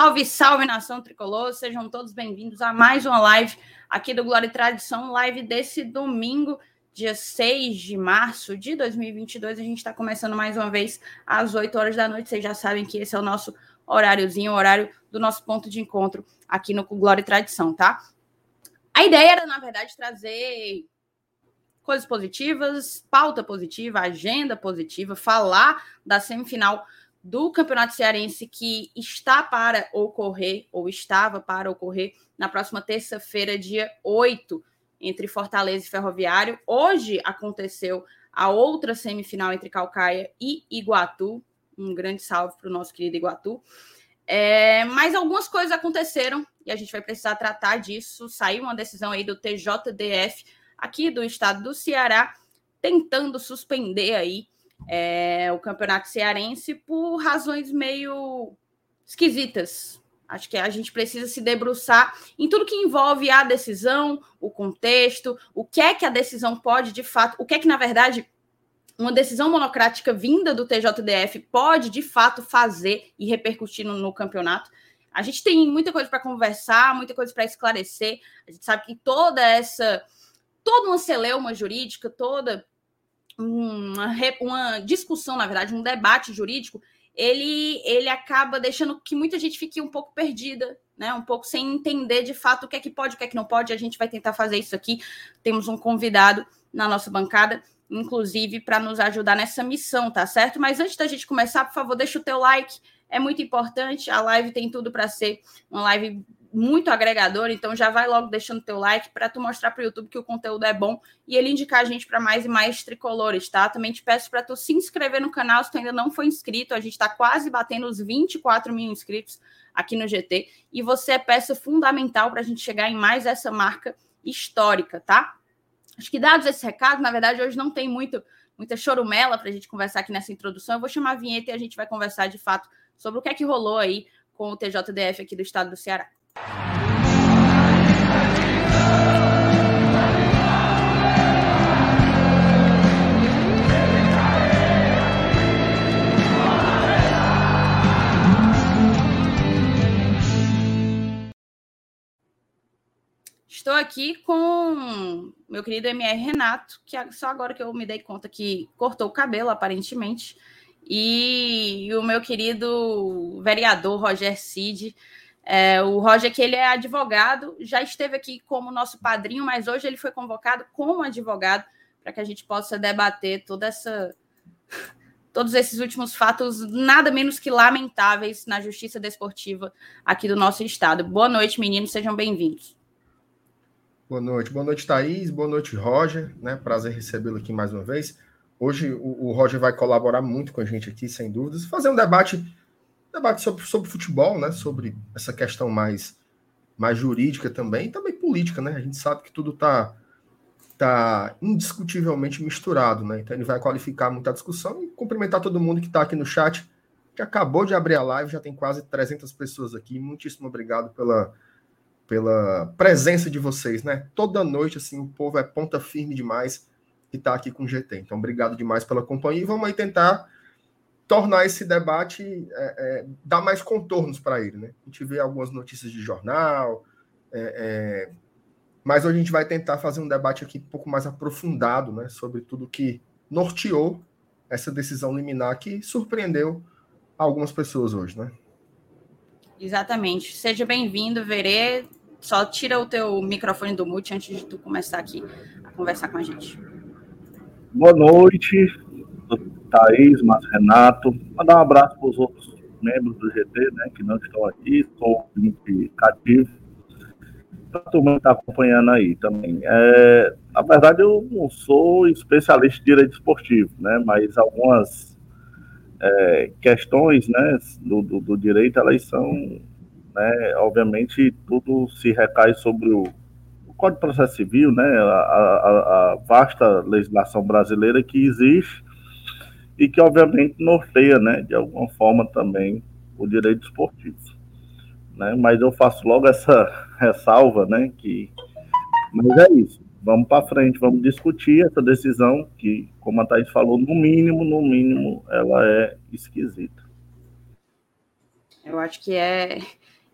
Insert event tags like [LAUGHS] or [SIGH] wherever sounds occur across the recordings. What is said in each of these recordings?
Salve, salve nação tricolor, sejam todos bem-vindos a mais uma live aqui do Glória e Tradição, live desse domingo, dia 6 de março de 2022. A gente está começando mais uma vez às 8 horas da noite. Vocês já sabem que esse é o nosso horáriozinho, o horário do nosso ponto de encontro aqui no Glória e Tradição, tá? A ideia era, na verdade, trazer coisas positivas, pauta positiva, agenda positiva, falar da semifinal do Campeonato Cearense que está para ocorrer, ou estava para ocorrer, na próxima terça-feira, dia 8, entre Fortaleza e Ferroviário. Hoje aconteceu a outra semifinal entre Calcaia e Iguatu. Um grande salve para o nosso querido Iguatu. É, mas algumas coisas aconteceram e a gente vai precisar tratar disso. Saiu uma decisão aí do TJDF aqui do estado do Ceará, tentando suspender aí é, o campeonato cearense por razões meio esquisitas. Acho que a gente precisa se debruçar em tudo que envolve a decisão, o contexto, o que é que a decisão pode de fato, o que é que, na verdade, uma decisão monocrática vinda do TJDF pode de fato fazer e repercutir no, no campeonato. A gente tem muita coisa para conversar, muita coisa para esclarecer. A gente sabe que toda essa, toda uma celeuma jurídica, toda uma, uma discussão, na verdade, um debate jurídico, ele, ele acaba deixando que muita gente fique um pouco perdida, né? Um pouco sem entender de fato o que é que pode, o que é que não pode. A gente vai tentar fazer isso aqui. Temos um convidado na nossa bancada, inclusive, para nos ajudar nessa missão, tá certo? Mas antes da gente começar, por favor, deixa o teu like. É muito importante. A live tem tudo para ser uma live muito agregador, então já vai logo deixando teu like para tu mostrar para o YouTube que o conteúdo é bom e ele indicar a gente para mais e mais tricolores, tá? Também te peço para tu se inscrever no canal se tu ainda não foi inscrito, a gente está quase batendo os 24 mil inscritos aqui no GT e você é peça fundamental para a gente chegar em mais essa marca histórica, tá? Acho que dados esse recado, na verdade hoje não tem muito muita chorumela para a gente conversar aqui nessa introdução, eu vou chamar a vinheta e a gente vai conversar de fato sobre o que é que rolou aí com o TJDF aqui do estado do Ceará. Estou aqui com meu querido MR Renato, que só agora que eu me dei conta que cortou o cabelo, aparentemente, e o meu querido vereador Roger Cid, é, o Roger, que ele é advogado, já esteve aqui como nosso padrinho, mas hoje ele foi convocado como advogado para que a gente possa debater toda essa, todos esses últimos fatos, nada menos que lamentáveis na justiça desportiva aqui do nosso estado. Boa noite, meninos, sejam bem-vindos. Boa noite, boa noite, Thaís, boa noite, Roger, né? Prazer recebê-lo aqui mais uma vez. Hoje o, o Roger vai colaborar muito com a gente aqui, sem dúvidas, fazer um debate debate sobre, sobre futebol, né? Sobre essa questão mais, mais jurídica também, e também política, né? A gente sabe que tudo está tá indiscutivelmente misturado, né? Então ele vai qualificar muita discussão e cumprimentar todo mundo que está aqui no chat, que acabou de abrir a live, já tem quase 300 pessoas aqui. Muitíssimo obrigado pela, pela presença de vocês, né? Toda noite, assim, o povo é ponta firme demais que está aqui com o GT. Então, obrigado demais pela companhia e vamos aí tentar tornar esse debate, é, é, dar mais contornos para ele. Né? A gente vê algumas notícias de jornal, é, é, mas hoje a gente vai tentar fazer um debate aqui um pouco mais aprofundado né, sobre tudo que norteou essa decisão liminar que surpreendeu algumas pessoas hoje. Né? Exatamente. Seja bem-vindo, Verê. Só tira o teu microfone do mute antes de tu começar aqui a conversar com a gente. Boa noite, Thaís, Márcio Renato. Mandar um abraço para os outros membros do GT, né, que não estão aqui, sou cativo. Para a turma que está acompanhando aí também. É, na verdade, eu não sou especialista em direito esportivo, né, mas algumas é, questões né, do, do, do, direito, elas são, né, obviamente, tudo se recai sobre o, o Código de Processo Civil, né, a, a, a vasta legislação brasileira que existe e que obviamente norteia, né, de alguma forma também o direito esportivo, né? Mas eu faço logo essa ressalva, né, que mas é isso. Vamos para frente, vamos discutir essa decisão que, como a Thaís falou, no mínimo, no mínimo, ela é esquisita. Eu acho que é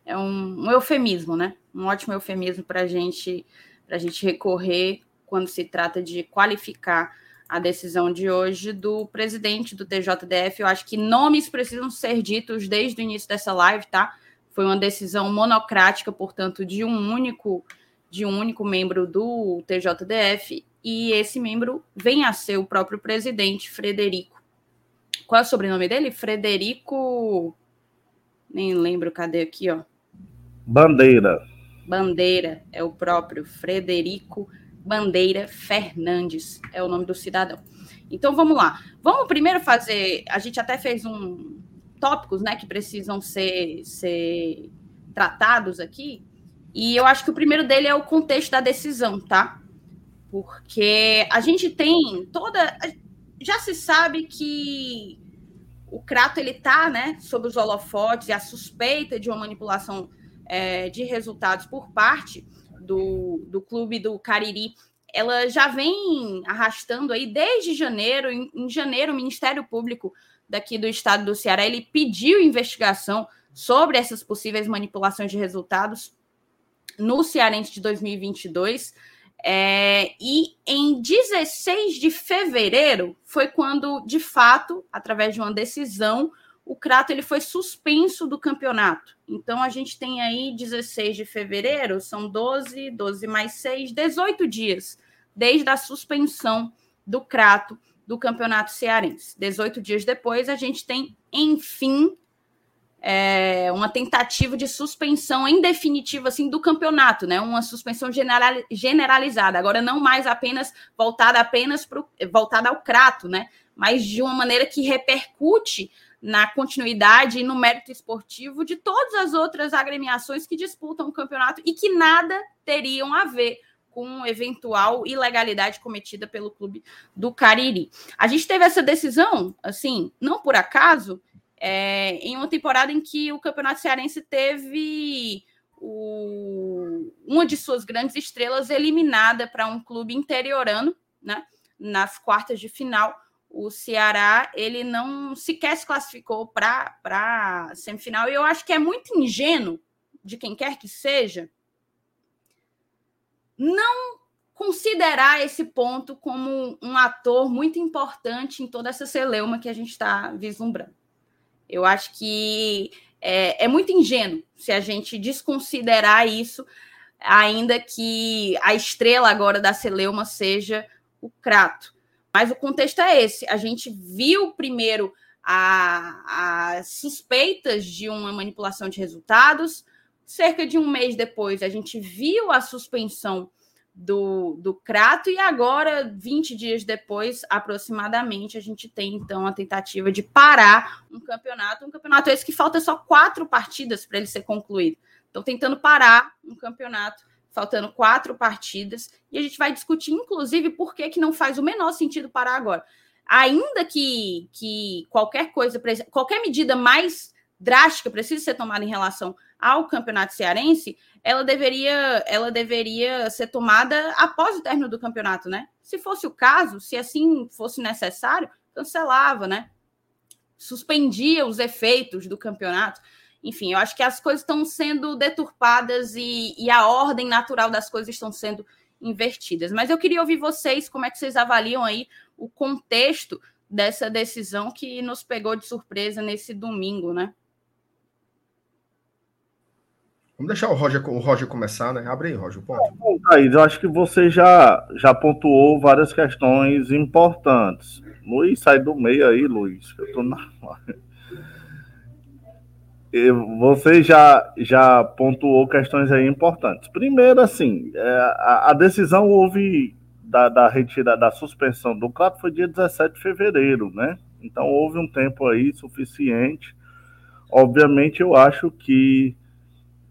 é um, um eufemismo, né? Um ótimo eufemismo para gente, a gente recorrer quando se trata de qualificar a decisão de hoje do presidente do TJDF. Eu acho que nomes precisam ser ditos desde o início dessa live, tá? Foi uma decisão monocrática, portanto, de um único de um único membro do TJDF e esse membro vem a ser o próprio presidente Frederico. Qual é o sobrenome dele? Frederico. Nem lembro, cadê aqui, ó? Bandeira. Bandeira, é o próprio Frederico Bandeira Fernandes, é o nome do cidadão. Então vamos lá. Vamos primeiro fazer. A gente até fez um tópicos, né, que precisam ser, ser tratados aqui. E eu acho que o primeiro dele é o contexto da decisão, tá? Porque a gente tem toda. Já se sabe que o Crato ele tá, né, sob os holofotes e a suspeita de uma manipulação é, de resultados por parte do, do clube do Cariri, ela já vem arrastando aí desde janeiro. Em, em janeiro, o Ministério Público daqui do estado do Ceará ele pediu investigação sobre essas possíveis manipulações de resultados no Cearense de 2022. É, e em 16 de fevereiro foi quando, de fato, através de uma decisão, o Crato ele foi suspenso do campeonato. Então a gente tem aí 16 de fevereiro, são 12, 12 mais 6, 18 dias desde a suspensão do Crato do campeonato cearense. 18 dias depois, a gente tem, enfim, é, uma tentativa de suspensão em definitivo assim do campeonato, né? Uma suspensão generalizada, agora não mais apenas voltada apenas pro, voltada ao crato, né? Mas de uma maneira que repercute na continuidade e no mérito esportivo de todas as outras agremiações que disputam o campeonato e que nada teriam a ver com eventual ilegalidade cometida pelo clube do Cariri. A gente teve essa decisão, assim, não por acaso, é, em uma temporada em que o Campeonato Cearense teve o, uma de suas grandes estrelas eliminada para um clube interiorano, né? Nas quartas de final, o Ceará ele não sequer se classificou para semifinal. E eu acho que é muito ingênuo de quem quer que seja não considerar esse ponto como um ator muito importante em toda essa celeuma que a gente está vislumbrando. Eu acho que é, é muito ingênuo se a gente desconsiderar isso, ainda que a estrela agora da celeuma seja o Crato. Mas o contexto é esse. A gente viu primeiro as suspeitas de uma manipulação de resultados. Cerca de um mês depois, a gente viu a suspensão do, do Crato, e agora, 20 dias depois, aproximadamente, a gente tem então a tentativa de parar um campeonato, um campeonato esse que falta só quatro partidas para ele ser concluído. Estão tentando parar um campeonato, faltando quatro partidas, e a gente vai discutir, inclusive, por que, que não faz o menor sentido parar agora. Ainda que, que qualquer coisa, qualquer medida mais drástica precise ser tomada em relação ao campeonato cearense, ela deveria, ela deveria ser tomada após o término do campeonato, né? Se fosse o caso, se assim fosse necessário, cancelava, né? Suspendia os efeitos do campeonato. Enfim, eu acho que as coisas estão sendo deturpadas e, e a ordem natural das coisas estão sendo invertidas. Mas eu queria ouvir vocês, como é que vocês avaliam aí o contexto dessa decisão que nos pegou de surpresa nesse domingo, né? Vamos deixar o Roger, o Roger começar, né? Abre aí, Roger, o ponto. Bom, Thaís, eu acho que você já, já pontuou várias questões importantes. Luiz, sai do meio aí, Luiz. Eu tô na. Você já, já pontuou questões aí importantes. Primeiro, assim, é, a, a decisão houve da, da retirada da suspensão do Claro foi dia 17 de fevereiro, né? Então houve um tempo aí suficiente. Obviamente, eu acho que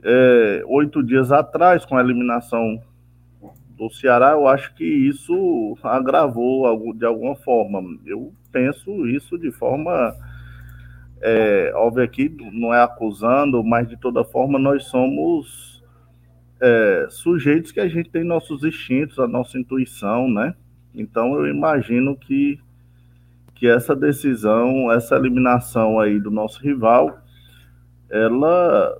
é, oito dias atrás, com a eliminação do Ceará, eu acho que isso agravou de alguma forma. Eu penso isso de forma. É, óbvio aqui não é acusando, mas de toda forma nós somos é, sujeitos que a gente tem nossos instintos, a nossa intuição, né? Então eu imagino que, que essa decisão, essa eliminação aí do nosso rival, ela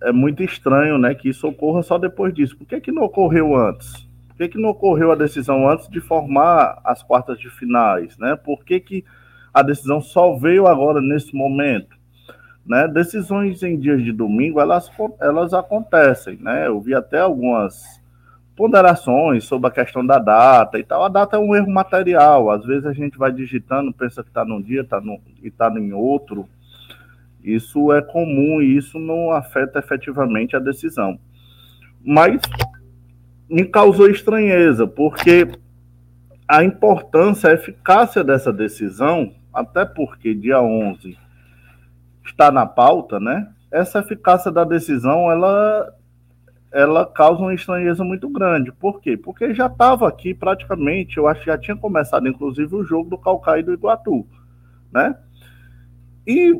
é muito estranho, né, que isso ocorra só depois disso. Por que, que não ocorreu antes? Por que, que não ocorreu a decisão antes de formar as quartas de finais, né? Por que, que a decisão só veio agora nesse momento? Né? Decisões em dias de domingo, elas, elas acontecem, né? Eu vi até algumas ponderações sobre a questão da data e tal. A data é um erro material. Às vezes a gente vai digitando, pensa que está num dia tá no, e está em outro. Isso é comum e isso não afeta efetivamente a decisão. Mas me causou estranheza, porque a importância, a eficácia dessa decisão, até porque dia 11 está na pauta, né? Essa eficácia da decisão, ela ela causa uma estranheza muito grande. Por quê? Porque já estava aqui praticamente, eu acho que já tinha começado, inclusive, o jogo do Calcaia e do Iguatu, né? E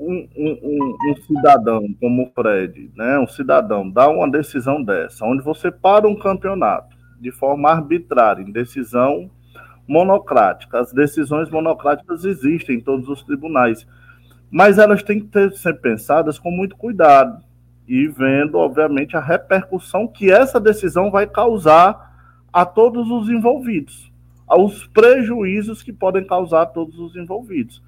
um, um, um, cidadão como o Fred, né, um cidadão, dá uma decisão dessa, onde você para um campeonato de forma arbitrária, em decisão monocrática. As decisões monocráticas existem em todos os tribunais, mas elas têm que ser pensadas com muito cuidado e vendo, obviamente, a repercussão que essa decisão vai causar a todos os envolvidos, aos prejuízos que podem causar a todos os envolvidos.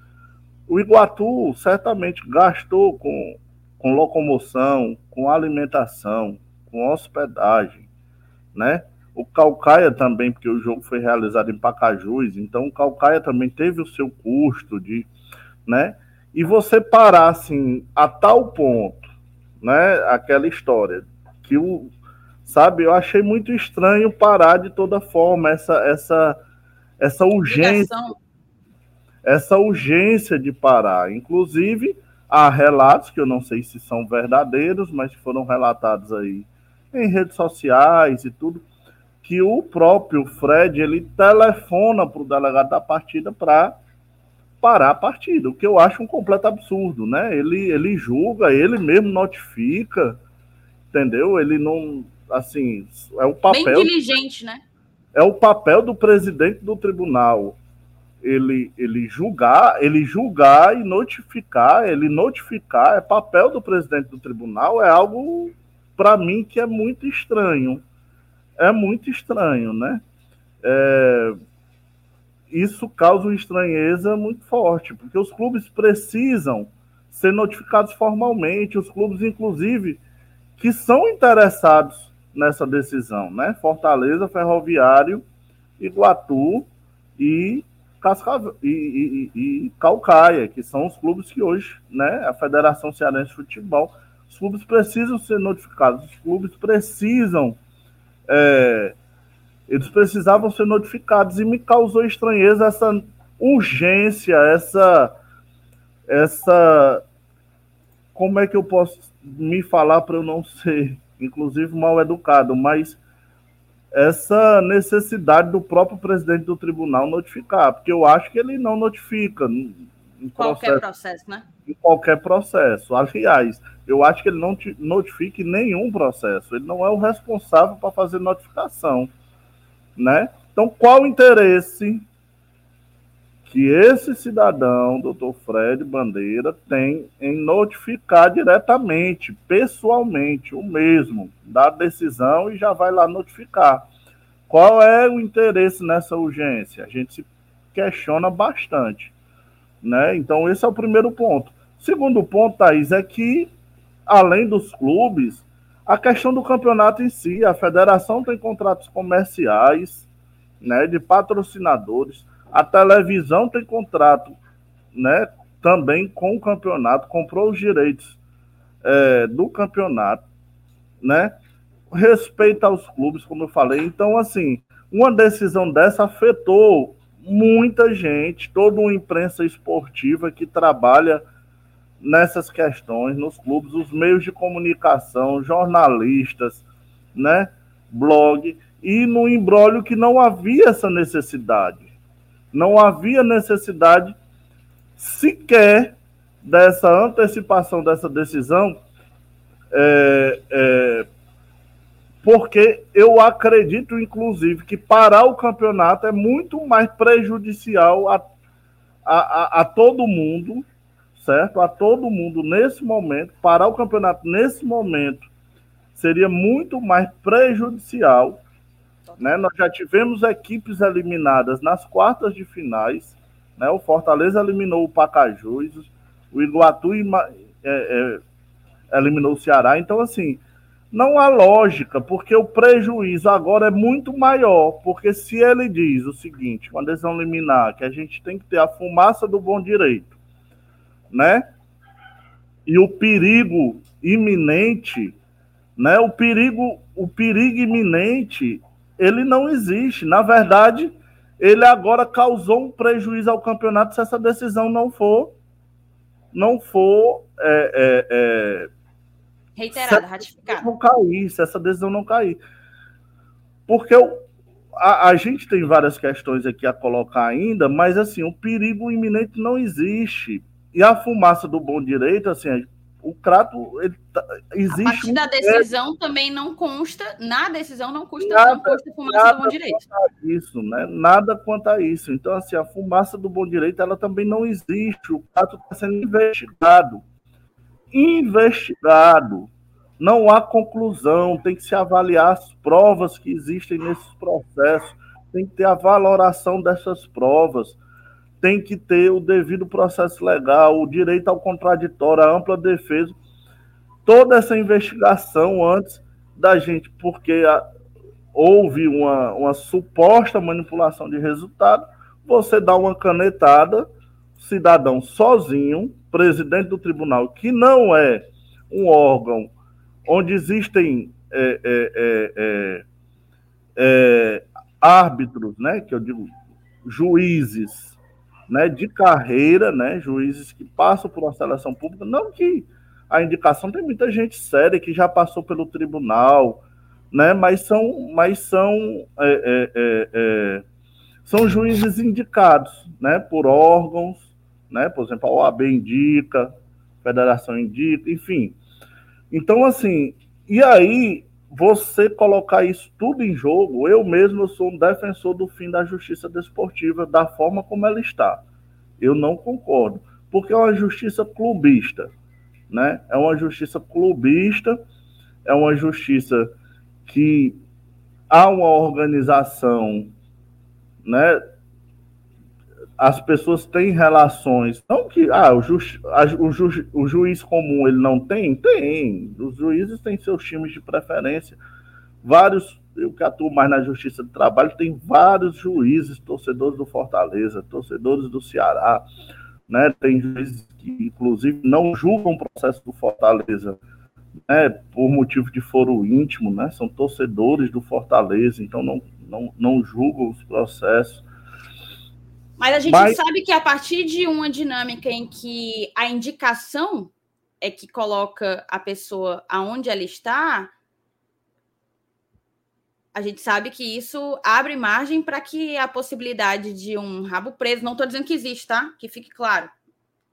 O Iguatu certamente gastou com, com locomoção, com alimentação, com hospedagem, né? O Calcaia também, porque o jogo foi realizado em Pacajus, então o Calcaia também teve o seu custo de, né? E você parar assim a tal ponto, né? Aquela história que o, sabe? Eu achei muito estranho parar de toda forma essa essa essa urgência essa urgência de parar. Inclusive, há relatos que eu não sei se são verdadeiros, mas foram relatados aí em redes sociais e tudo, que o próprio Fred ele telefona para o delegado da partida para parar a partida, o que eu acho um completo absurdo, né? Ele, ele julga, ele mesmo notifica, entendeu? Ele não, assim, é o papel... Bem diligente, né? É o papel do presidente do tribunal ele, ele julgar, ele julgar e notificar, ele notificar, é papel do presidente do tribunal, é algo para mim que é muito estranho. É muito estranho, né? É, isso causa uma estranheza muito forte, porque os clubes precisam ser notificados formalmente, os clubes, inclusive, que são interessados nessa decisão, né? Fortaleza, Ferroviário, Iguatu e Cascavel e, e, e, Calcaia, que são os clubes que hoje, né, a Federação Cearense de Futebol, os clubes precisam ser notificados, os clubes precisam, é, eles precisavam ser notificados e me causou estranheza essa urgência, essa, essa, como é que eu posso me falar para eu não ser, inclusive, mal educado, mas essa necessidade do próprio presidente do tribunal notificar, porque eu acho que ele não notifica. Em qualquer processo, né? Em qualquer processo. Aliás, eu acho que ele não notifica em nenhum processo. Ele não é o responsável para fazer notificação, né? Então, qual o interesse que esse cidadão, doutor Fred Bandeira, tem em notificar diretamente, pessoalmente, o mesmo, da decisão e já vai lá notificar. Qual é o interesse nessa urgência? A gente se questiona bastante. Né? Então, esse é o primeiro ponto. Segundo ponto, Thaís, é que, além dos clubes, a questão do campeonato em si, a federação tem contratos comerciais, né, de patrocinadores, a televisão tem contrato, né? Também com o campeonato, comprou os direitos é, do campeonato, né? Respeita aos clubes, como eu falei. Então, assim, uma decisão dessa afetou muita gente, toda uma imprensa esportiva que trabalha nessas questões nos clubes, os meios de comunicação, jornalistas, né, blog, e no embrólio que não havia essa necessidade. Não havia necessidade sequer dessa antecipação dessa decisão, é, é, porque eu acredito, inclusive, que parar o campeonato é muito mais prejudicial a, a, a todo mundo certo? A todo mundo nesse momento, parar o campeonato nesse momento seria muito mais prejudicial. Né? Nós já tivemos equipes eliminadas nas quartas de finais. Né? O Fortaleza eliminou o Pacajus, o Iguatu é, é, eliminou o Ceará. Então, assim, não há lógica, porque o prejuízo agora é muito maior. Porque se ele diz o seguinte, uma decisão liminar, que a gente tem que ter a fumaça do bom direito, né? E o perigo iminente, né? O perigo, o perigo iminente, ele não existe. Na verdade, ele agora causou um prejuízo ao campeonato se essa decisão não for não for é, é, é, reiterada, ratificada. Não cair, se essa decisão não cair. Porque o, a, a, gente tem várias questões aqui a colocar ainda, mas assim, o perigo iminente não existe. E a fumaça do bom direito, assim, o Crato ele, tá, existe. A partir da decisão também não consta, na decisão não consta, nada, não consta fumaça do bom direito. Isso, né? Nada quanto a isso. Então, assim, a fumaça do bom direito ela também não existe. O Crato está sendo investigado. Investigado. Não há conclusão, tem que se avaliar as provas que existem nesses processos, tem que ter a valoração dessas provas tem que ter o devido processo legal, o direito ao contraditório, a ampla defesa, toda essa investigação antes da gente, porque a, houve uma, uma suposta manipulação de resultado, você dá uma canetada, cidadão sozinho, presidente do tribunal, que não é um órgão onde existem é, é, é, é, é árbitros, né, que eu digo juízes né, de carreira, né, juízes que passam por uma seleção pública, não que a indicação tem muita gente séria que já passou pelo tribunal, né, mas são, mas são, é, é, é, é são juízes indicados, né, por órgãos, né, por exemplo, a OAB indica, a Federação indica, enfim. Então, assim, e aí você colocar isso tudo em jogo, eu mesmo sou um defensor do fim da justiça desportiva da forma como ela está. Eu não concordo, porque é uma justiça clubista, né? É uma justiça clubista, é uma justiça que há uma organização, né? As pessoas têm relações, não que ah, o, ju, a, o, ju, o juiz comum ele não tem, tem. Os juízes têm seus times de preferência. Vários, eu que atuo mais na justiça do trabalho, tem vários juízes, torcedores do Fortaleza, torcedores do Ceará, né? Tem juízes que, inclusive, não julgam o processo do Fortaleza né, por motivo de foro íntimo, né? São torcedores do Fortaleza, então não, não, não julgam os processos. Mas a gente Mas... sabe que a partir de uma dinâmica em que a indicação é que coloca a pessoa aonde ela está, a gente sabe que isso abre margem para que a possibilidade de um rabo preso, não estou dizendo que existe, tá? Que fique claro.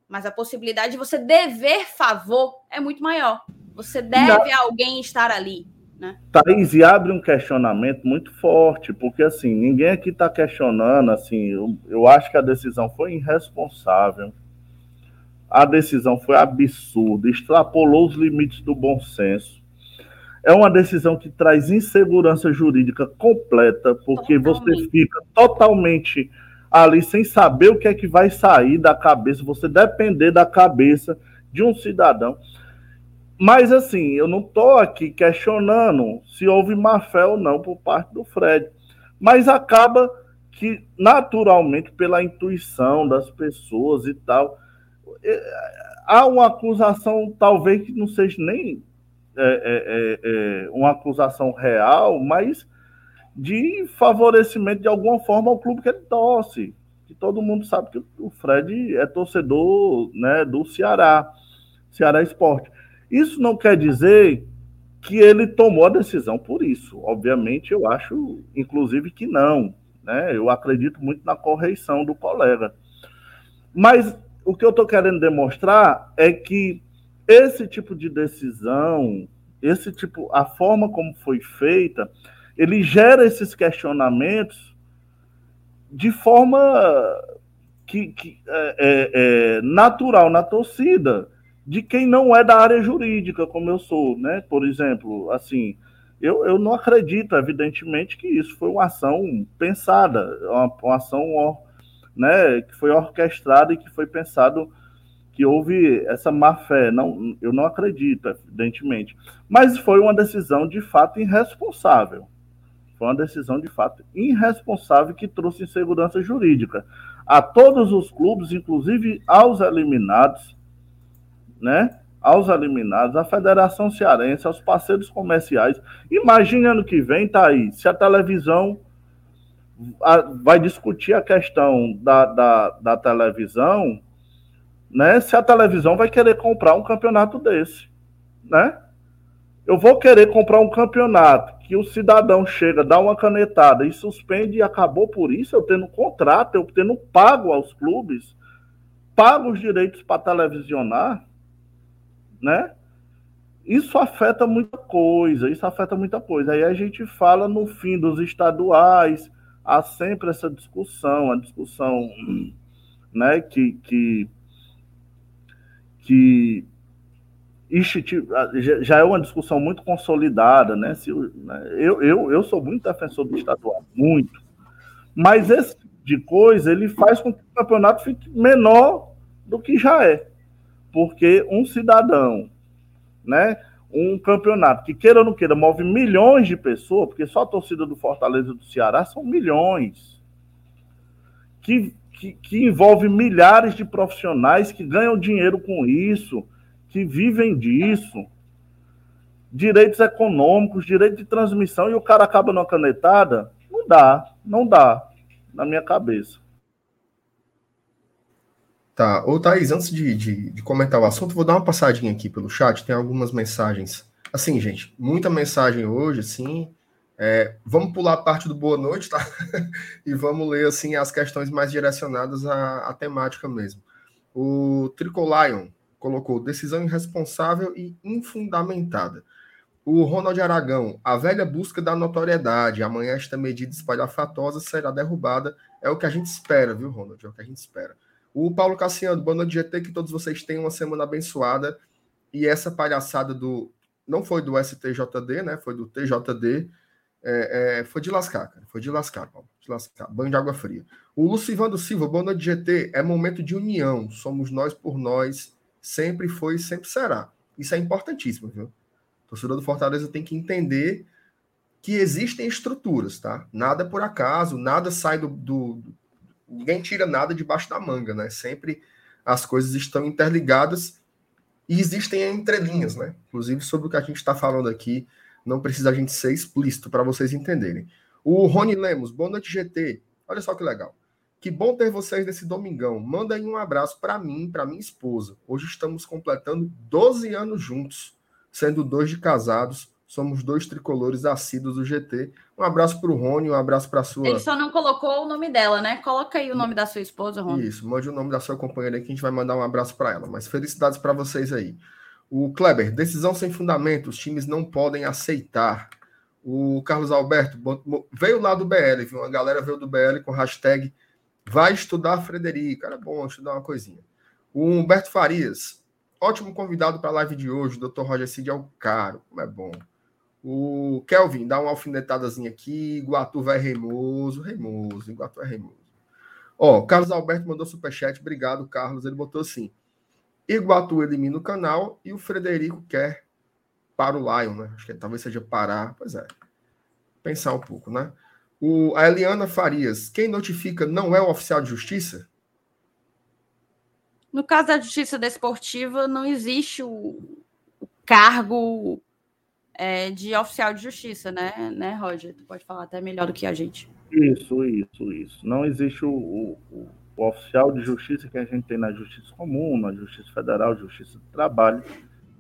Mas a possibilidade de você dever favor é muito maior. Você deve a alguém estar ali. Né? Thaís, e abre um questionamento muito forte, porque assim, ninguém aqui está questionando, assim, eu, eu acho que a decisão foi irresponsável, a decisão foi absurda, extrapolou os limites do bom senso. É uma decisão que traz insegurança jurídica completa, porque totalmente. você fica totalmente ali sem saber o que é que vai sair da cabeça, você depender da cabeça de um cidadão. Mas assim, eu não estou aqui questionando se houve má fé ou não por parte do Fred. Mas acaba que, naturalmente, pela intuição das pessoas e tal, é, há uma acusação, talvez que não seja nem é, é, é, é, uma acusação real, mas de favorecimento de alguma forma ao clube que ele torce. Que todo mundo sabe que o Fred é torcedor né, do Ceará, Ceará Esporte. Isso não quer dizer que ele tomou a decisão por isso. Obviamente, eu acho, inclusive, que não. Né? Eu acredito muito na correção do colega. Mas o que eu estou querendo demonstrar é que esse tipo de decisão, esse tipo, a forma como foi feita, ele gera esses questionamentos de forma que, que é, é, é, natural na torcida de quem não é da área jurídica, como eu sou, né? Por exemplo, assim, eu, eu não acredito, evidentemente, que isso foi uma ação pensada, uma, uma ação né, que foi orquestrada e que foi pensado que houve essa má fé. Não, eu não acredito, evidentemente. Mas foi uma decisão de fato irresponsável. Foi uma decisão de fato irresponsável que trouxe insegurança jurídica a todos os clubes, inclusive aos eliminados, né? Aos eliminados, à Federação Cearense, aos parceiros comerciais. Imagine ano que vem, tá aí, se a televisão vai discutir a questão da, da, da televisão, né? Se a televisão vai querer comprar um campeonato desse, né? Eu vou querer comprar um campeonato que o cidadão chega, dá uma canetada e suspende e acabou por isso, eu tendo contrato, eu tendo pago aos clubes, pago os direitos para televisionar, né? Isso afeta muita coisa, isso afeta muita coisa. Aí a gente fala no fim dos estaduais, há sempre essa discussão, a discussão [CLEARS THROAT] né, que, que, que já é uma discussão muito consolidada, né? Se, né, eu, eu, eu sou muito defensor do estadual, muito. Mas esse tipo de coisa ele faz com que o campeonato fique menor do que já é. Porque um cidadão, né? Um campeonato que queira ou não queira move milhões de pessoas, porque só a torcida do Fortaleza e do Ceará são milhões. Que, que, que envolve milhares de profissionais que ganham dinheiro com isso que vivem disso, direitos econômicos, direito de transmissão, e o cara acaba numa canetada, não dá, não dá, na minha cabeça. Tá, ô Thaís, antes de, de, de, comentar o assunto, vou dar uma passadinha aqui pelo chat, tem algumas mensagens. Assim, gente, muita mensagem hoje, assim. É, vamos pular a parte do boa noite, tá? [LAUGHS] e vamos ler, assim, as questões mais direcionadas à, à temática mesmo. O Tricolion colocou decisão irresponsável e infundamentada. O Ronald Aragão, a velha busca da notoriedade, amanhã esta medida espalhafatosa será derrubada, é o que a gente espera, viu, Ronald? É o que a gente espera. O Paulo Cassiano, boa noite, GT, que todos vocês tenham uma semana abençoada. E essa palhaçada do. Não foi do STJD, né? Foi do TJD. É, é, foi de lascar, cara. Foi de lascar, Paulo. De lascar. Banho de água fria. O Lucivando Silva, boa noite, GT. É momento de união. Somos nós por nós sempre foi e sempre será. Isso é importantíssimo, viu? Torcedor do Fortaleza tem que entender que existem estruturas, tá? Nada é por acaso, nada sai do, do, Ninguém tira nada debaixo da manga, né? Sempre as coisas estão interligadas e existem entrelinhas, né? Inclusive sobre o que a gente está falando aqui, não precisa a gente ser explícito para vocês entenderem. O Rony Lemos, boa noite, GT. Olha só que legal. Que bom ter vocês nesse domingão. Manda aí um abraço para mim, para minha esposa. Hoje estamos completando 12 anos juntos, sendo dois de casados. Somos dois tricolores assíduos do GT. Um abraço para o Rony, um abraço para sua. Ele só não colocou o nome dela, né? Coloca aí o nome da sua esposa, Rony. Isso, mande o nome da sua companheira aí que a gente vai mandar um abraço para ela. Mas felicidades para vocês aí. O Kleber, decisão sem fundamento, os times não podem aceitar. O Carlos Alberto veio lá do BL, viu? Uma galera veio do BL com hashtag Vai estudar Frederico. Era bom estudar uma coisinha. O Humberto Farias. Ótimo convidado para a live de hoje. O Dr. Roger Cid é o caro. Como é bom. O Kelvin, dá uma alfinetadazinha aqui. Iguatu vai remoso. Remoso. Iguatu é remoso. Ó, Carlos Alberto mandou superchat. Obrigado, Carlos. Ele botou assim. Iguatu elimina o canal e o Frederico quer para o Lion, né? Acho que talvez seja parar. Pois é. Pensar um pouco, né? O, a Eliana Farias, quem notifica não é o oficial de justiça? No caso da justiça desportiva, não existe o, o cargo é, de oficial de justiça, né, né, Roger? Tu pode falar até melhor do que a gente. Isso, isso, isso. Não existe o, o, o oficial de justiça que a gente tem na justiça comum, na justiça federal, justiça do trabalho.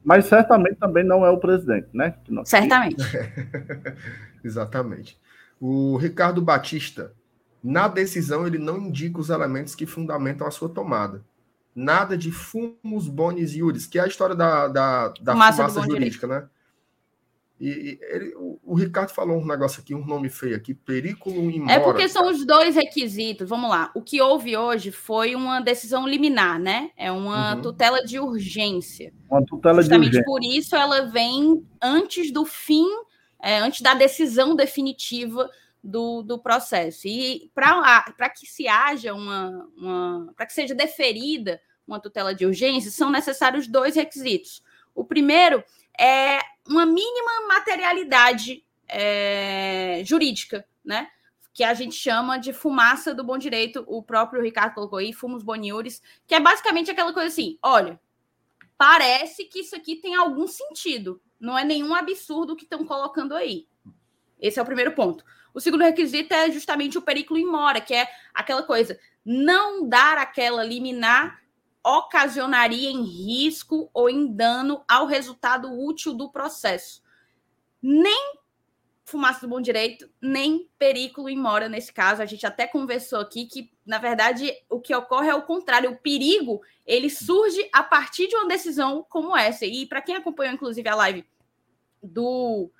Mas certamente também não é o presidente, né? certamente. [LAUGHS] Exatamente. O Ricardo Batista, na decisão, ele não indica os elementos que fundamentam a sua tomada. Nada de fumos, bonis e iuris, que é a história da, da, da fumaça, fumaça jurídica, né? E, ele, o, o, Ricardo falou um negócio aqui, um nome feio aqui, perículo imora. É porque são os dois requisitos. Vamos lá. O que houve hoje foi uma decisão liminar, né? É uma uhum. tutela de urgência. Uma tutela Justamente de urgência. por isso ela vem antes do fim, é, antes da decisão definitiva do, do processo. E para que se haja uma, uma para que seja deferida uma tutela de urgência, são necessários dois requisitos. O primeiro é uma mínima materialidade é, jurídica, né? Que a gente chama de fumaça do bom direito, o próprio Ricardo colocou aí, fumos boniures, que é basicamente aquela coisa assim: olha, parece que isso aqui tem algum sentido, não é nenhum absurdo que estão colocando aí. Esse é o primeiro ponto. O segundo requisito é justamente o perículo em mora, que é aquela coisa, não dar aquela liminar ocasionaria em risco ou em dano ao resultado útil do processo. Nem fumaça do bom direito, nem perículo em mora nesse caso. A gente até conversou aqui que, na verdade, o que ocorre é o contrário. O perigo, ele surge a partir de uma decisão como essa. E para quem acompanhou, inclusive, a live do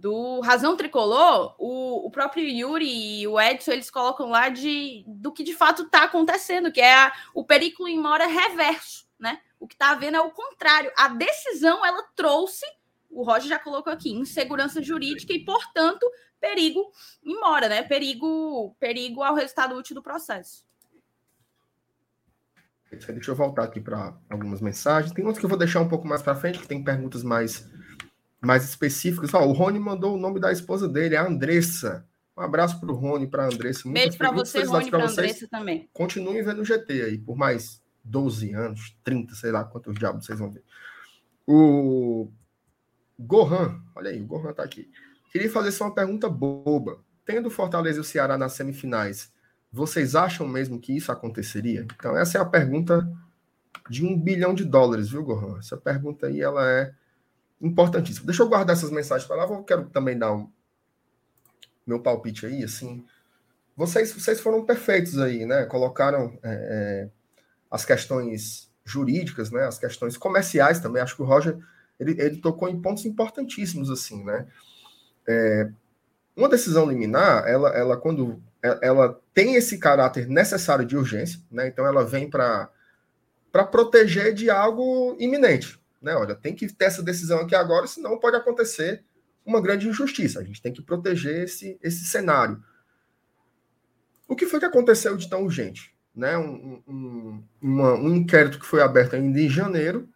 do Razão Tricolor, o, o próprio Yuri e o Edson, eles colocam lá de, do que de fato está acontecendo, que é a, o perículo em mora reverso, né? O que está havendo é o contrário. A decisão, ela trouxe, o Roger já colocou aqui, insegurança jurídica e, portanto, perigo em mora, né? Perigo, perigo ao resultado útil do processo. Deixa eu voltar aqui para algumas mensagens. Tem outros que eu vou deixar um pouco mais para frente, que tem perguntas mais mais específicos. Ó, o Rony mandou o nome da esposa dele, a Andressa. Um abraço para o Rony, para a Andressa. Beijo para você, Rony, para a Andressa também. Continuem vendo o GT aí, por mais 12 anos, 30, sei lá quantos diabos vocês vão ver. O Gohan, olha aí, o Gohan tá aqui. Queria fazer só uma pergunta boba. Tendo Fortaleza e o Ceará nas semifinais, vocês acham mesmo que isso aconteceria? Então, essa é a pergunta de um bilhão de dólares, viu, Gohan? Essa pergunta aí, ela é importantíssimo. Deixa eu guardar essas mensagens para lá. Eu quero também dar um meu palpite aí, assim. Vocês, vocês foram perfeitos aí, né? Colocaram é, é, as questões jurídicas, né? As questões comerciais também. Acho que o Roger ele, ele tocou em pontos importantíssimos, assim, né? É, uma decisão liminar, ela, ela quando ela tem esse caráter necessário de urgência, né? Então ela vem para para proteger de algo iminente, né? Olha, tem que ter essa decisão aqui agora, senão pode acontecer uma grande injustiça. A gente tem que proteger esse, esse cenário. O que foi que aconteceu de tão urgente? Né? Um, um, uma, um inquérito que foi aberto ainda em janeiro,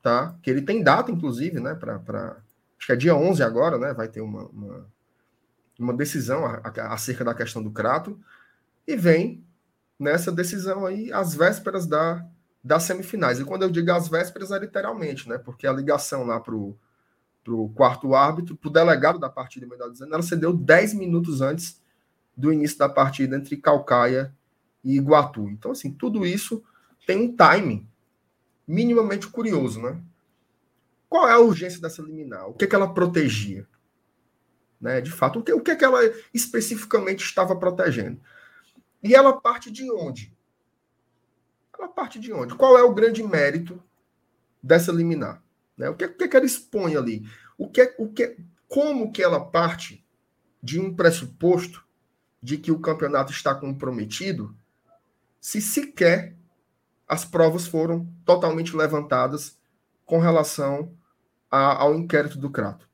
tá? que ele tem data, inclusive, né? Pra, pra, acho que é dia 11 agora, né? vai ter uma, uma, uma decisão acerca da questão do Crato, e vem nessa decisão aí às vésperas da, das semifinais. E quando eu digo as vésperas, é literalmente, né? Porque a ligação lá para o quarto árbitro, para o delegado da partida, melhor dizendo, ela cedeu 10 minutos antes do início da partida entre Calcaia e Iguatu. Então, assim, tudo isso tem um timing minimamente curioso, né? Qual é a urgência dessa liminar? O que, é que ela protegia? Né? De fato, o que, o que, é que ela especificamente estava protegendo? E ela parte de onde? Ela parte de onde? Qual é o grande mérito dessa liminar? Né? O que, o que ela expõe ali? O que, o que, como que ela parte de um pressuposto de que o campeonato está comprometido se sequer as provas foram totalmente levantadas com relação a, ao inquérito do Crato?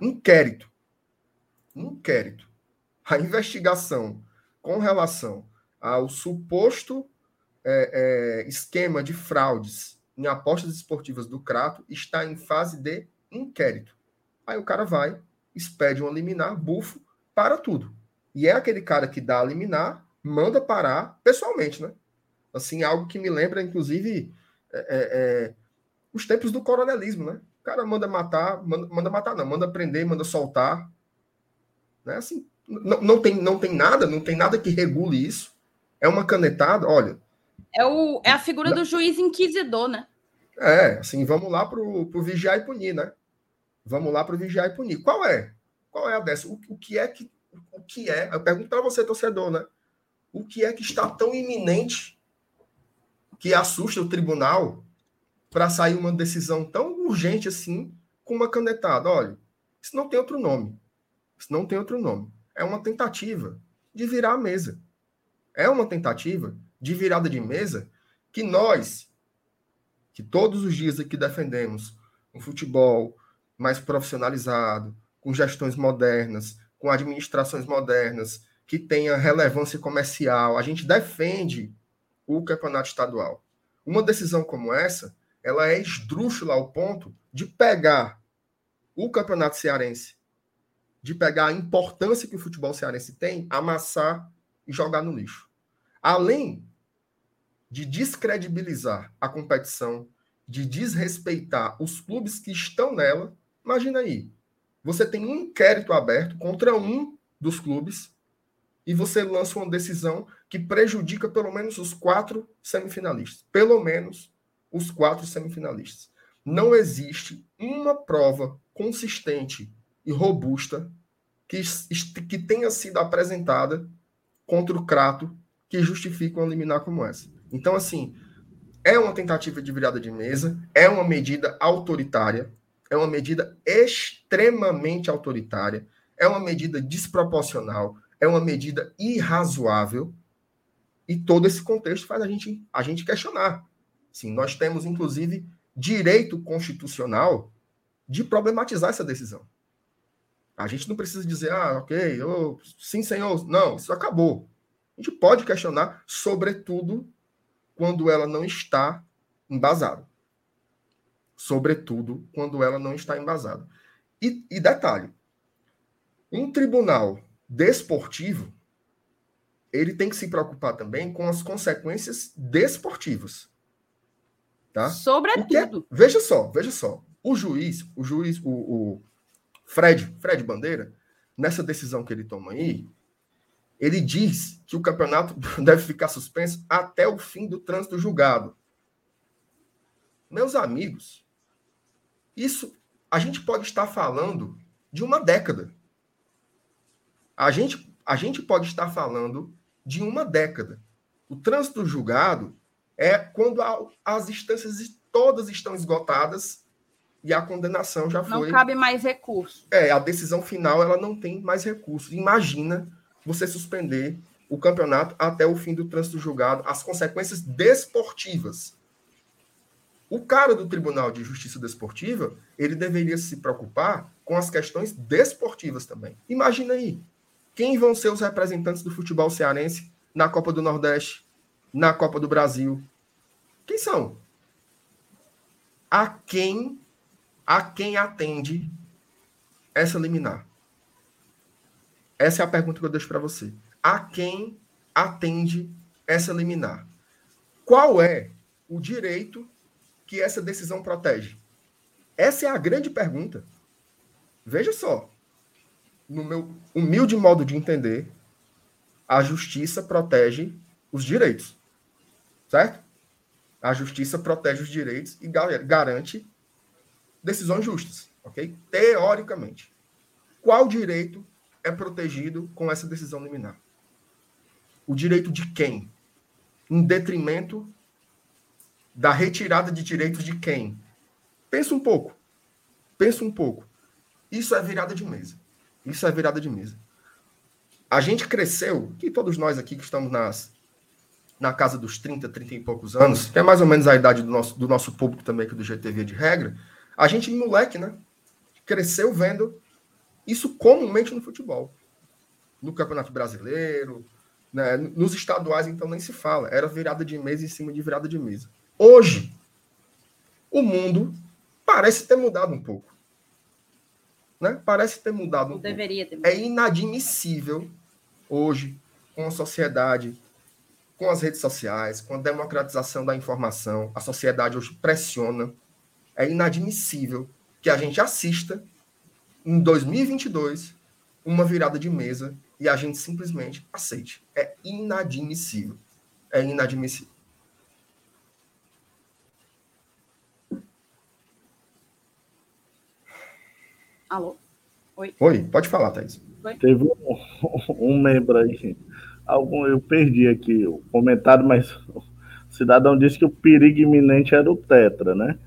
Inquérito. Inquérito. A investigação com relação ao suposto é, é, esquema de fraudes em apostas esportivas do Crato está em fase de inquérito. Aí o cara vai, expede um liminar, bufo, para tudo. E é aquele cara que dá a liminar, manda parar pessoalmente, né? Assim, algo que me lembra, inclusive, é, é, é os tempos do coronelismo, né? O cara manda matar, manda, manda matar, não, manda prender, manda soltar. Né? Assim, não, não, tem, não tem nada, não tem nada que regule isso. É uma canetada, olha, é, o, é a figura do juiz inquisidor, né? É, assim, vamos lá para o vigiar e punir, né? Vamos lá para o vigiar e punir. Qual é? Qual é a dessa? O, o que é que. O que é? Eu pergunto para você, torcedor, né? O que é que está tão iminente que assusta o tribunal para sair uma decisão tão urgente assim com uma canetada? Olha, Isso não tem outro nome. Isso não tem outro nome. É uma tentativa de virar a mesa. É uma tentativa de virada de mesa que nós, que todos os dias aqui defendemos um futebol mais profissionalizado, com gestões modernas, com administrações modernas, que tenha relevância comercial. A gente defende o campeonato estadual. Uma decisão como essa, ela é esdrúxula ao ponto de pegar o campeonato cearense, de pegar a importância que o futebol cearense tem, amassar e jogar no lixo. Além de descredibilizar a competição, de desrespeitar os clubes que estão nela, imagina aí, você tem um inquérito aberto contra um dos clubes e você lança uma decisão que prejudica pelo menos os quatro semifinalistas. Pelo menos os quatro semifinalistas. Não existe uma prova consistente e robusta que, que tenha sido apresentada contra o Crato que justifique uma liminar como essa. Então, assim, é uma tentativa de virada de mesa, é uma medida autoritária, é uma medida extremamente autoritária, é uma medida desproporcional, é uma medida irrazoável, e todo esse contexto faz a gente, a gente questionar. Sim, nós temos, inclusive, direito constitucional de problematizar essa decisão. A gente não precisa dizer, ah, ok, sim, senhor. Não, isso acabou. A gente pode questionar, sobretudo, quando ela não está embasada. Sobretudo, quando ela não está embasada. E, e detalhe: um tribunal desportivo ele tem que se preocupar também com as consequências desportivas. Tá? Sobretudo. É, veja só, veja só. O juiz, o juiz, o, o Fred, Fred Bandeira, nessa decisão que ele toma aí, ele diz que o campeonato [LAUGHS] deve ficar suspenso até o fim do trânsito julgado. Meus amigos, isso a gente pode estar falando de uma década. A gente, a gente pode estar falando de uma década. O trânsito julgado é quando as instâncias todas estão esgotadas e a condenação já foi. Não cabe mais recurso. É, a decisão final ela não tem mais recurso. Imagina você suspender o campeonato até o fim do trânsito julgado, as consequências desportivas. O cara do Tribunal de Justiça Desportiva, ele deveria se preocupar com as questões desportivas também. Imagina aí, quem vão ser os representantes do futebol cearense na Copa do Nordeste, na Copa do Brasil? Quem são? A quem a quem atende essa liminar? Essa é a pergunta que eu deixo para você. A quem atende essa liminar? Qual é o direito que essa decisão protege? Essa é a grande pergunta. Veja só. No meu humilde modo de entender, a justiça protege os direitos. Certo? A justiça protege os direitos e garante decisões justas, ok? Teoricamente. Qual direito é protegido com essa decisão liminar? O direito de quem? Em detrimento da retirada de direitos de quem? Pensa um pouco. Pensa um pouco. Isso é virada de mesa. Isso é virada de mesa. A gente cresceu, que todos nós aqui que estamos nas, na casa dos 30, 30 e poucos anos, que é mais ou menos a idade do nosso, do nosso público também, que do GTV de regra, a gente, moleque, né? Cresceu vendo isso comumente no futebol. No Campeonato Brasileiro, né? nos estaduais, então nem se fala. Era virada de mesa em cima de virada de mesa. Hoje, o mundo parece ter mudado um pouco. Né? Parece ter mudado um Deveria pouco. Ter é inadmissível hoje, com a sociedade, com as redes sociais, com a democratização da informação, a sociedade hoje pressiona. É inadmissível que a gente assista em 2022 uma virada de mesa e a gente simplesmente aceite. É inadmissível. É inadmissível. Alô? Oi. Oi, pode falar, Thaís. Oi? Teve um, [LAUGHS] um, membro aí, algum, eu perdi aqui o comentário, mas o cidadão disse que o perigo iminente era o Tetra, né?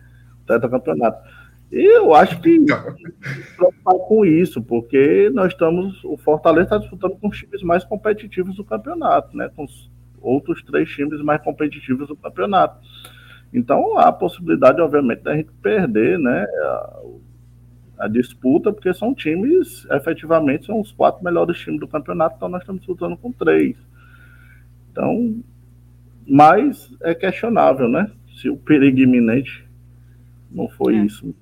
O Tetra Campeonato. E eu acho que [LAUGHS] preocupar com isso, porque nós estamos. O Fortaleza está disputando com os times mais competitivos do campeonato, né? Com os outros três times mais competitivos do campeonato. Então há a possibilidade, obviamente, da gente perder né, a, a, disputa, porque são times, efetivamente, são os quatro melhores times do campeonato, então nós estamos disputando com três. Então, mas é questionável, né? Se o perigo iminente não foi é. isso.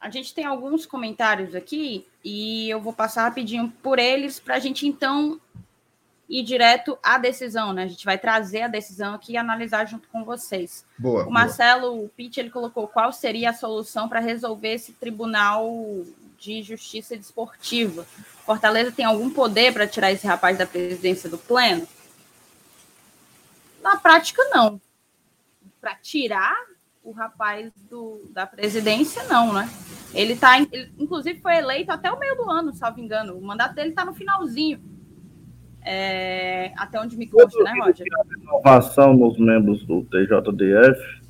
A gente tem alguns comentários aqui e eu vou passar rapidinho por eles para a gente então ir direto à decisão, né? A gente vai trazer a decisão aqui e analisar junto com vocês. Boa. O Marcelo boa. Pitt ele colocou qual seria a solução para resolver esse tribunal de justiça desportiva. Fortaleza tem algum poder para tirar esse rapaz da presidência do pleno? Na prática, não. Para tirar o rapaz do, da presidência, não, né? Ele tá, ele, inclusive, foi eleito até o meio do ano, salvo engano. O mandato dele está no finalzinho. É, até onde me consta, né, Roger? Inovação nos membros do TJDF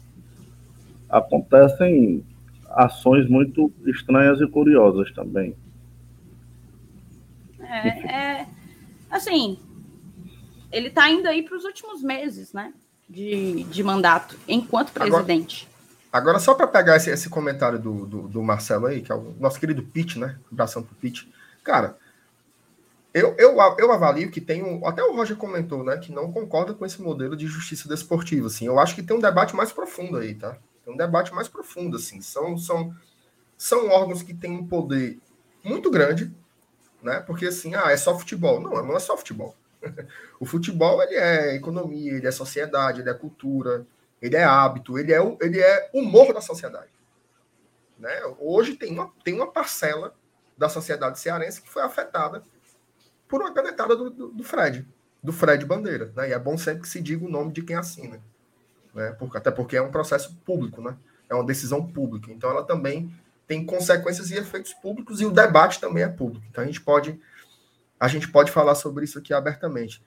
acontecem ações muito estranhas e curiosas também. É, é assim, ele está indo aí para os últimos meses, né? de, de mandato enquanto presidente. Agora, só para pegar esse, esse comentário do, do, do, Marcelo aí, que é o nosso querido Pete, né? Abração pro Pete. Cara, eu, eu, eu avalio que tem um. Até o Roger comentou, né? Que não concorda com esse modelo de justiça desportiva. Assim. Eu acho que tem um debate mais profundo aí, tá? Tem um debate mais profundo, assim. São, são, são órgãos que têm um poder muito grande, né? Porque assim, ah, é só futebol. Não, não é só futebol. [LAUGHS] o futebol ele é economia, ele é sociedade, ele é cultura, ele é hábito, ele é, ele é humor da sociedade. Né? Hoje tem uma, tem uma parcela da sociedade cearense que foi afetada por uma canetada do, do, do Fred, do Fred Bandeira. Né? E é bom sempre que se diga o nome de quem assina. Né? Porque, até porque é um processo público, né? é uma decisão pública. Então ela também tem consequências e efeitos públicos e o debate também é público. Então a gente pode a gente pode falar sobre isso aqui abertamente.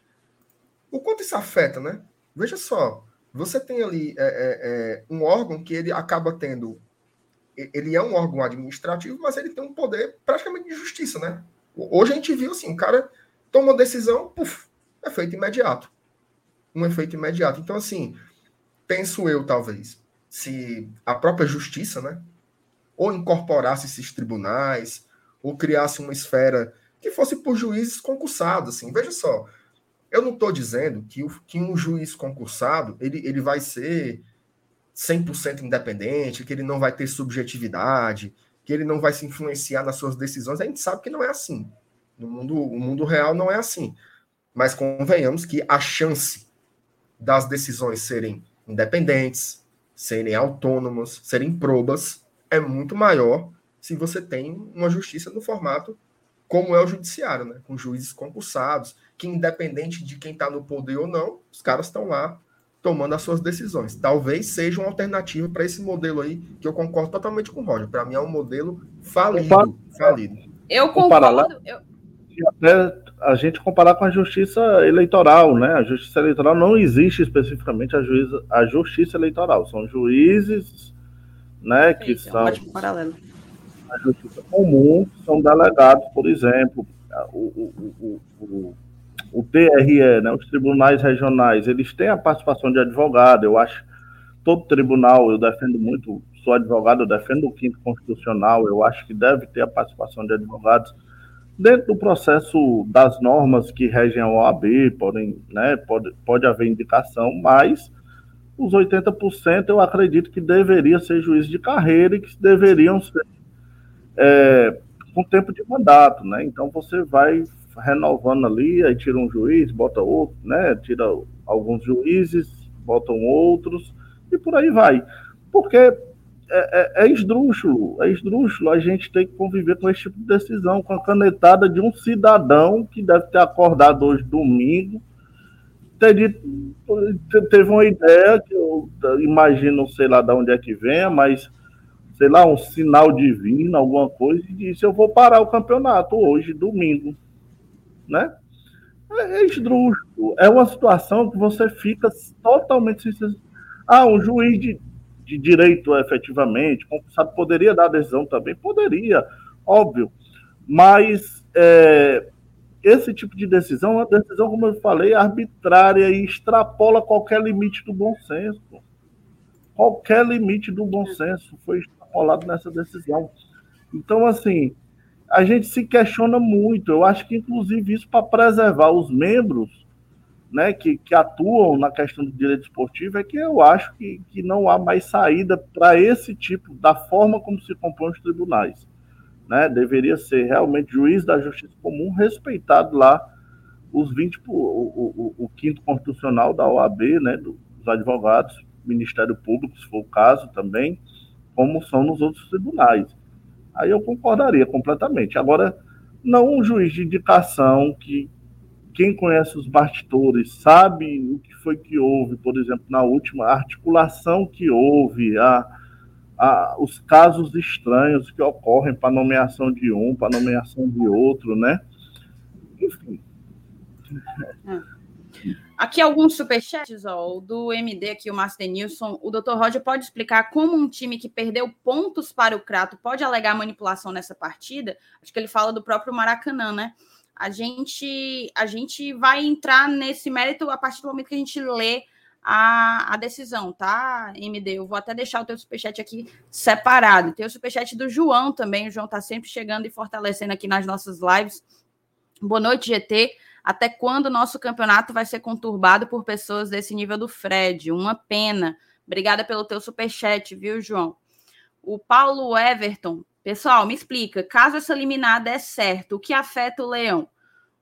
O quanto isso afeta, né? Veja só, você tem ali é, é, é, um órgão que ele acaba tendo. Ele é um órgão administrativo, mas ele tem um poder praticamente de justiça, né? Hoje a gente viu assim, o cara toma uma decisão, puf, efeito imediato. Um efeito imediato. Então, assim, penso eu, talvez, se a própria justiça, né? Ou incorporasse esses tribunais, ou criasse uma esfera que fosse por juízes concursados. Assim. Veja só, eu não estou dizendo que, o, que um juiz concursado ele, ele vai ser 100% independente, que ele não vai ter subjetividade, que ele não vai se influenciar nas suas decisões. A gente sabe que não é assim. No mundo, o mundo real não é assim. Mas convenhamos que a chance das decisões serem independentes, serem autônomas, serem probas, é muito maior se você tem uma justiça no formato como é o judiciário, né? com juízes concursados, que independente de quem está no poder ou não, os caras estão lá tomando as suas decisões. Talvez seja uma alternativa para esse modelo aí, que eu concordo totalmente com o Roger. Para mim é um modelo falido. falido. Eu concordo. Eu... Até a gente comparar com a justiça eleitoral, né? A justiça eleitoral não existe especificamente a, juíza, a justiça eleitoral. São juízes, né, que Sim, são. É um ótimo paralelo na justiça comum são delegados, por exemplo, o, o, o, o, TRE, né, os tribunais regionais, eles têm a participação de advogado. Eu acho todo tribunal, eu defendo muito, sou advogado, eu defendo o quinto constitucional, eu acho que deve ter a participação de advogados dentro do processo das normas que regem a OAB, podem, né, pode, pode haver indicação, mas os 80% eu acredito que deveria ser juiz de carreira e que deveriam ser é, com tempo de mandato, né? Então você vai renovando ali, aí tira um juiz, bota outro, né? Tira alguns juízes, botam outros e por aí vai. Porque é, é, é esdrúxulo, é esdrúxulo a gente tem que conviver com esse tipo de decisão, com a canetada de um cidadão que deve ter acordado hoje domingo, ter dito, teve uma ideia que eu imagino, sei lá de onde é que venha, mas sei lá, um sinal divino, alguma coisa, e disse: Eu vou parar o campeonato hoje, domingo. Né? É, é esdrúxulo. É uma situação que você fica totalmente. Ah, um juiz de de direito efetivamente, compulsado poderia dar decisão também, poderia, óbvio, mas é, esse tipo de decisão é uma decisão, como eu falei, arbitrária e extrapola qualquer limite do bom senso. Qualquer limite do bom senso foi extrapolado nessa decisão. Então, assim, a gente se questiona muito. Eu acho que, inclusive, isso para preservar os membros né, que, que, atuam na questão do direito esportivo é que eu acho que, que não há mais saída para esse tipo, da forma como se compõem os tribunais. Né? Deveria ser realmente juiz da justiça comum, respeitado lá os 20, o, o, o, o quinto constitucional da OAB, né, dos advogados, Ministério Público, se for o caso também, como são nos outros tribunais. Aí eu concordaria completamente. Agora, não um juiz de indicação que quem conhece os bastidores sabe o que foi que houve, por exemplo, na última articulação que houve, a, a, os casos estranhos que ocorrem para nomeação de um, para nomeação de outro, né? Enfim. É. Aqui alguns superchats, ó, do MD aqui, o Master Nilson. O Dr. Roger pode explicar como um time que perdeu pontos para o Crato pode alegar manipulação nessa partida? Acho que ele fala do próprio Maracanã, né? A gente, a gente vai entrar nesse mérito a partir do momento que a gente lê a, a decisão, tá, MD? Eu vou até deixar o teu superchat aqui separado. Tem o superchat do João também. O João tá sempre chegando e fortalecendo aqui nas nossas lives. Boa noite, GT. Até quando o nosso campeonato vai ser conturbado por pessoas desse nível do Fred? Uma pena. Obrigada pelo teu superchat, viu, João? O Paulo Everton. Pessoal, me explica. Caso essa eliminada é certo, o que afeta o Leão?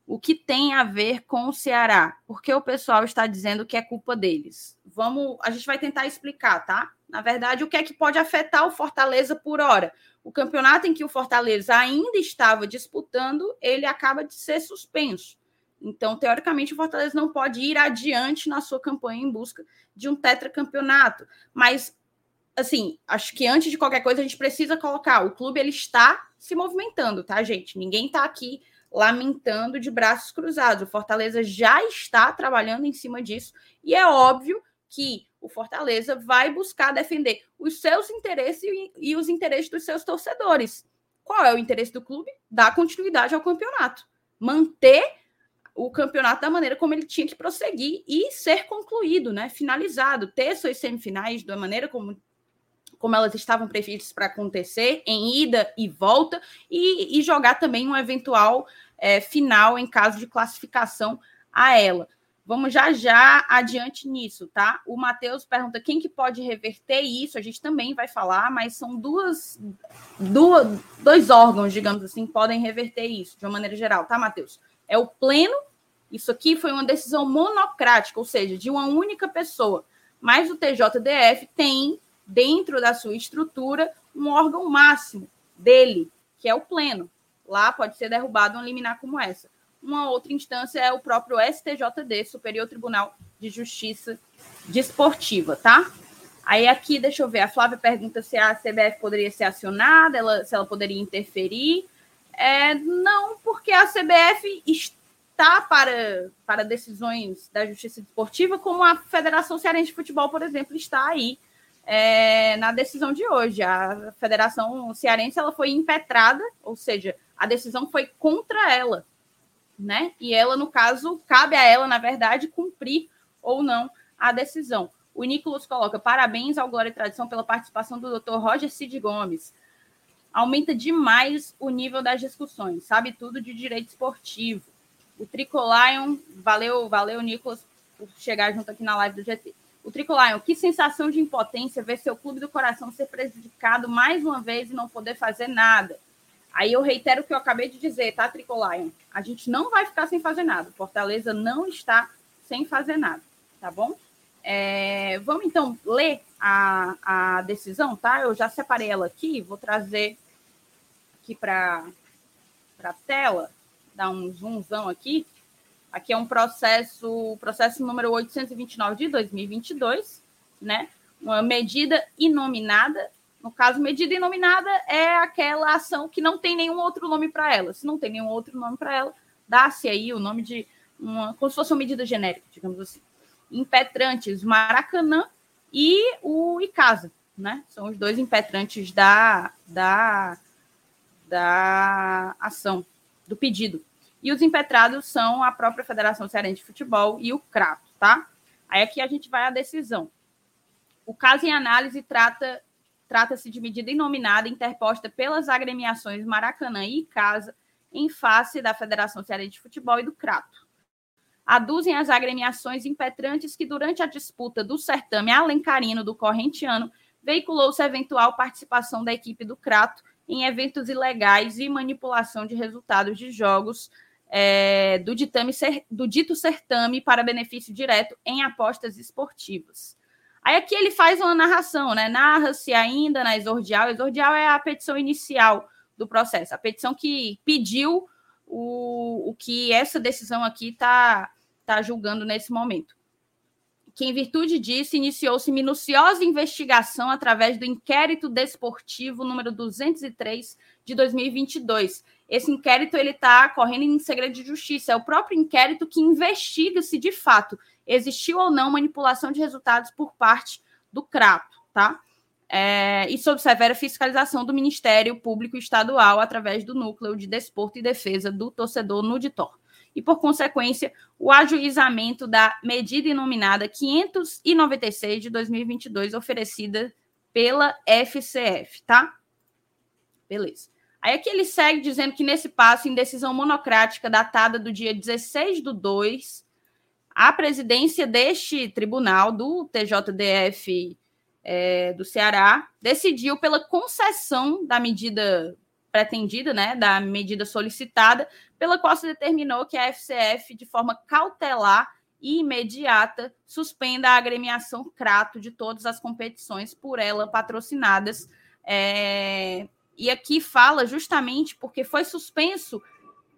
O que tem a ver com o Ceará? Porque o pessoal está dizendo que é culpa deles. Vamos, a gente vai tentar explicar, tá? Na verdade, o que é que pode afetar o Fortaleza por hora? O campeonato em que o Fortaleza ainda estava disputando, ele acaba de ser suspenso. Então, teoricamente, o Fortaleza não pode ir adiante na sua campanha em busca de um tetracampeonato. Mas, assim, acho que antes de qualquer coisa, a gente precisa colocar: o clube ele está se movimentando, tá, gente? Ninguém está aqui lamentando de braços cruzados. O Fortaleza já está trabalhando em cima disso. E é óbvio que o Fortaleza vai buscar defender os seus interesses e os interesses dos seus torcedores. Qual é o interesse do clube? Dar continuidade ao campeonato. Manter o campeonato da maneira como ele tinha que prosseguir e ser concluído, né? Finalizado, ter suas semifinais da maneira como, como elas estavam previstas para acontecer, em ida e volta, e, e jogar também um eventual é, final em caso de classificação a ela. Vamos já já adiante nisso, tá? O Matheus pergunta quem que pode reverter isso. A gente também vai falar, mas são duas, duas, dois órgãos, digamos assim, podem reverter isso de uma maneira geral, tá, Matheus? É o pleno. Isso aqui foi uma decisão monocrática, ou seja, de uma única pessoa. Mas o TJDF tem, dentro da sua estrutura, um órgão máximo dele, que é o pleno. Lá pode ser derrubado uma liminar como essa. Uma outra instância é o próprio STJD, Superior Tribunal de Justiça Desportiva, tá? Aí aqui, deixa eu ver, a Flávia pergunta se a CBF poderia ser acionada, ela, se ela poderia interferir. É, não, porque a CBF está para, para decisões da justiça desportiva, como a Federação Cearense de Futebol, por exemplo, está aí é, na decisão de hoje. A Federação Cearense ela foi impetrada, ou seja, a decisão foi contra ela, né? E ela, no caso, cabe a ela, na verdade, cumprir ou não a decisão. O Nicolas coloca parabéns ao Glória e Tradição pela participação do Dr. Roger Cid Gomes aumenta demais o nível das discussões, sabe tudo de direito esportivo. O Tricolion, valeu, valeu, Nicolas, por chegar junto aqui na live do GT. O Tricolion, que sensação de impotência ver seu clube do coração ser prejudicado mais uma vez e não poder fazer nada. Aí eu reitero o que eu acabei de dizer, tá, Tricolion? A gente não vai ficar sem fazer nada. Fortaleza não está sem fazer nada, tá bom? É, vamos então ler a, a decisão, tá? Eu já separei ela aqui, vou trazer aqui para a tela, dar um zoomzão aqui. Aqui é um processo, processo número 829 de 2022, né? Uma medida inominada. No caso, medida inominada é aquela ação que não tem nenhum outro nome para ela. Se não tem nenhum outro nome para ela, dá-se aí o nome de uma, como se fosse uma medida genérica, digamos assim impetrantes Maracanã e o Icasa, né? São os dois impetrantes da, da, da ação, do pedido. E os impetrados são a própria Federação Cearense de Futebol e o CRATO, tá? Aí aqui a gente vai à decisão. O caso em análise trata trata-se de medida inominada interposta pelas agremiações Maracanã e Casa em face da Federação Cearense de Futebol e do CRATO. Aduzem as agremiações impetrantes que, durante a disputa do certame alencarino do corrente ano, veiculou-se eventual participação da equipe do Crato em eventos ilegais e manipulação de resultados de jogos é, do, ditame, do dito certame para benefício direto em apostas esportivas. Aí aqui ele faz uma narração, né? Narra-se ainda na exordial. Exordial é a petição inicial do processo, a petição que pediu o, o que essa decisão aqui está tá julgando nesse momento que, em virtude disso, iniciou-se minuciosa investigação através do inquérito desportivo número 203 de 2022. Esse inquérito ele está correndo em segredo de justiça. É o próprio inquérito que investiga se de fato existiu ou não manipulação de resultados por parte do CRAPO, tá? É, e sob severa fiscalização do Ministério Público Estadual através do Núcleo de Desporto e Defesa do Torcedor Nuditor e, por consequência, o ajuizamento da medida inominada 596 de 2022, oferecida pela FCF, tá? Beleza. Aí aqui ele segue dizendo que nesse passo, em decisão monocrática datada do dia 16 do 2, a presidência deste tribunal, do TJDF é, do Ceará, decidiu pela concessão da medida pretendida, né, da medida solicitada, pela qual se determinou que a FCF, de forma cautelar e imediata, suspenda a agremiação Crato de todas as competições por ela patrocinadas. É... E aqui fala justamente porque foi suspenso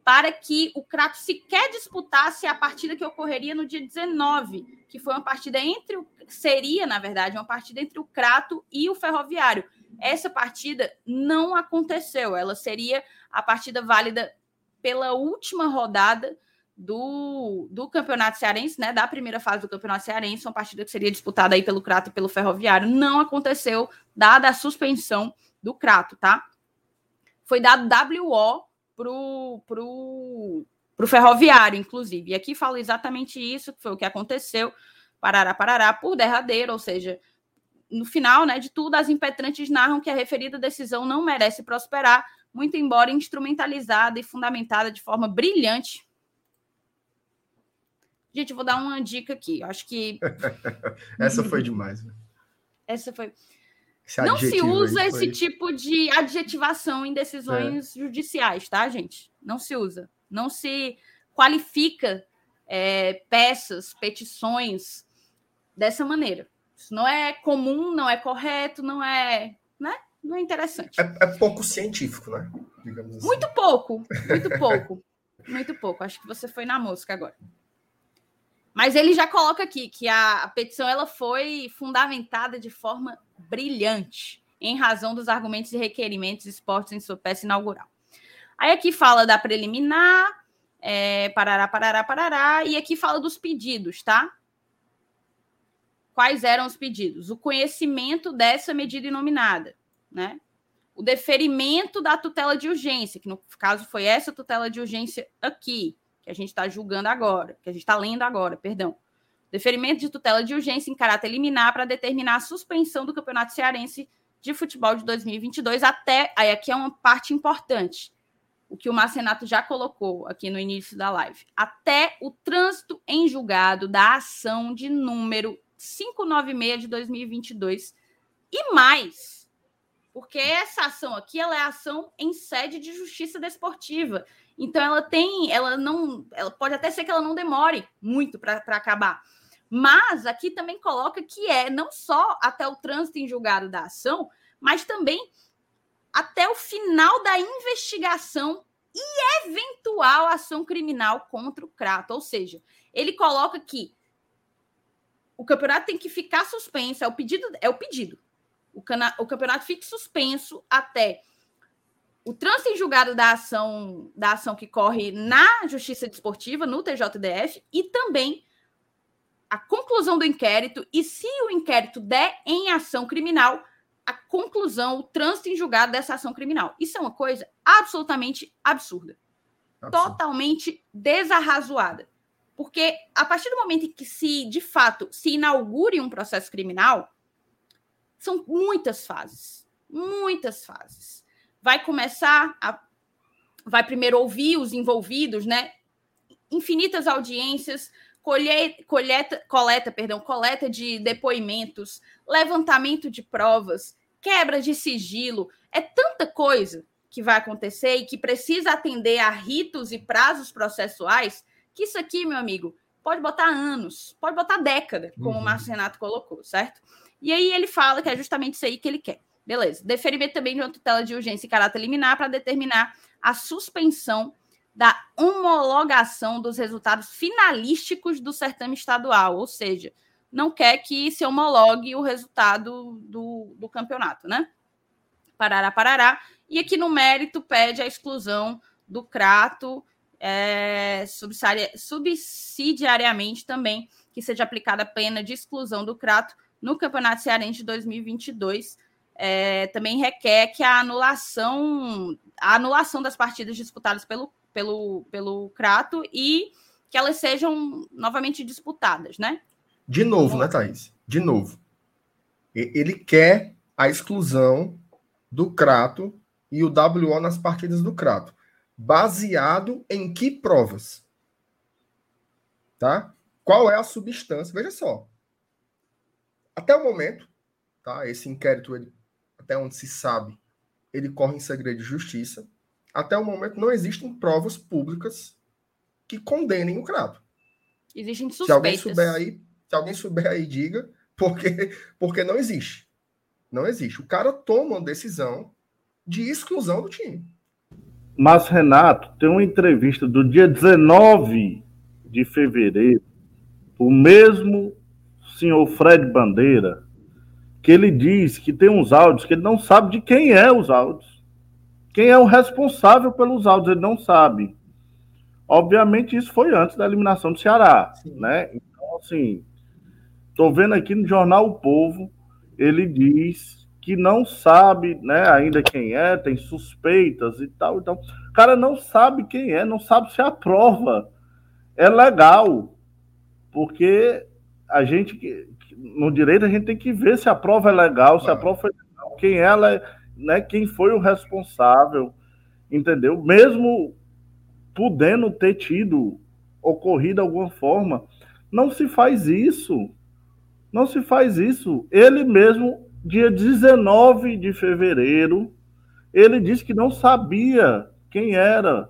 para que o Crato sequer disputasse a partida que ocorreria no dia 19, que foi uma partida entre o seria, na verdade, uma partida entre o Crato e o Ferroviário. Essa partida não aconteceu. Ela seria a partida válida pela última rodada do, do Campeonato Cearense, né? Da primeira fase do Campeonato Cearense, uma partida que seria disputada aí pelo Crato e pelo Ferroviário. Não aconteceu, dada a suspensão do Crato, tá? Foi dado WO pro, pro, pro Ferroviário, inclusive. E aqui fala exatamente isso, que foi o que aconteceu, parará, parará, por derradeiro, ou seja, no final né, de tudo, as impetrantes narram que a referida decisão não merece prosperar, muito embora instrumentalizada e fundamentada de forma brilhante. Gente, eu vou dar uma dica aqui. Eu acho que. [LAUGHS] Essa foi demais. Né? Essa foi. Não se usa esse tipo de adjetivação em decisões é. judiciais, tá, gente? Não se usa. Não se qualifica é, peças, petições dessa maneira. Isso não é comum, não é correto, não é, né? Não é interessante. É, é pouco científico, né? Assim. Muito pouco, muito pouco, muito pouco. Acho que você foi na música agora. Mas ele já coloca aqui que a, a petição ela foi fundamentada de forma brilhante, em razão dos argumentos e requerimentos expostos em sua peça inaugural. Aí aqui fala da preliminar, é, parará, parará, parará, e aqui fala dos pedidos, tá? Quais eram os pedidos? O conhecimento dessa medida inominada, né? O deferimento da tutela de urgência, que no caso foi essa tutela de urgência aqui, que a gente está julgando agora, que a gente está lendo agora, perdão. Deferimento de tutela de urgência em caráter liminar para determinar a suspensão do Campeonato Cearense de Futebol de 2022 até. Aí aqui é uma parte importante, o que o Marcenato já colocou aqui no início da live. Até o trânsito em julgado da ação de número 596 de 2022 e mais, porque essa ação aqui ela é ação em sede de justiça desportiva. Então ela tem, ela não, ela pode até ser que ela não demore muito para acabar. Mas aqui também coloca que é não só até o trânsito em julgado da ação, mas também até o final da investigação e eventual ação criminal contra o Crato. Ou seja, ele coloca que o campeonato tem que ficar suspenso, é o pedido, é o pedido. O, cana, o campeonato fique suspenso até o trânsito em julgado da ação, da ação que corre na Justiça Desportiva, no TJDF, e também a conclusão do inquérito, e se o inquérito der em ação criminal, a conclusão, o trânsito em julgado dessa ação criminal. Isso é uma coisa absolutamente absurda. Absurdo. Totalmente desarrazoada. Porque a partir do momento em que se, de fato, se inaugure um processo criminal, são muitas fases. Muitas fases. Vai começar a. Vai primeiro ouvir os envolvidos, né? Infinitas audiências, colhe, coleta, perdão, coleta de depoimentos, levantamento de provas, quebra de sigilo. É tanta coisa que vai acontecer e que precisa atender a ritos e prazos processuais que isso aqui, meu amigo, pode botar anos, pode botar década, como uhum. o Márcio Renato colocou, certo? E aí ele fala que é justamente isso aí que ele quer. Beleza. Deferimento também de uma tutela de urgência e caráter liminar para determinar a suspensão da homologação dos resultados finalísticos do certame estadual, ou seja, não quer que se homologue o resultado do, do campeonato, né? Parará, parará. E aqui no mérito pede a exclusão do Crato é, subsidiariamente também que seja aplicada a pena de exclusão do Crato no Campeonato Cearense de 2022. É, também requer que a anulação, a anulação das partidas disputadas pelo, pelo, pelo Crato e que elas sejam novamente disputadas, né? De novo, né, Thaís? De novo. Ele quer a exclusão do Crato e o WO nas partidas do Crato baseado em que provas? Tá? Qual é a substância? Veja só. Até o momento, tá? Esse inquérito, ele, até onde se sabe, ele corre em segredo de justiça. Até o momento não existem provas públicas que condenem o Crato. Existem suspeitas. Se alguém souber aí, se alguém souber aí, diga, porque, porque não existe. Não existe. O cara toma uma decisão de exclusão do time. Mas, Renato, tem uma entrevista do dia 19 de fevereiro, o mesmo senhor Fred Bandeira, que ele diz que tem uns áudios que ele não sabe de quem é os áudios. Quem é o responsável pelos áudios, ele não sabe. Obviamente, isso foi antes da eliminação do Ceará, Sim. né? Então, assim, estou vendo aqui no jornal O Povo, ele diz que não sabe né, ainda quem é, tem suspeitas e tal. Então, o cara não sabe quem é, não sabe se a prova é legal. Porque a gente, no direito, a gente tem que ver se a prova é legal, se a prova foi legal, quem ela é, né, quem foi o responsável, entendeu? Mesmo podendo ter tido ocorrido alguma forma, não se faz isso. Não se faz isso. Ele mesmo dia 19 de fevereiro, ele disse que não sabia quem era.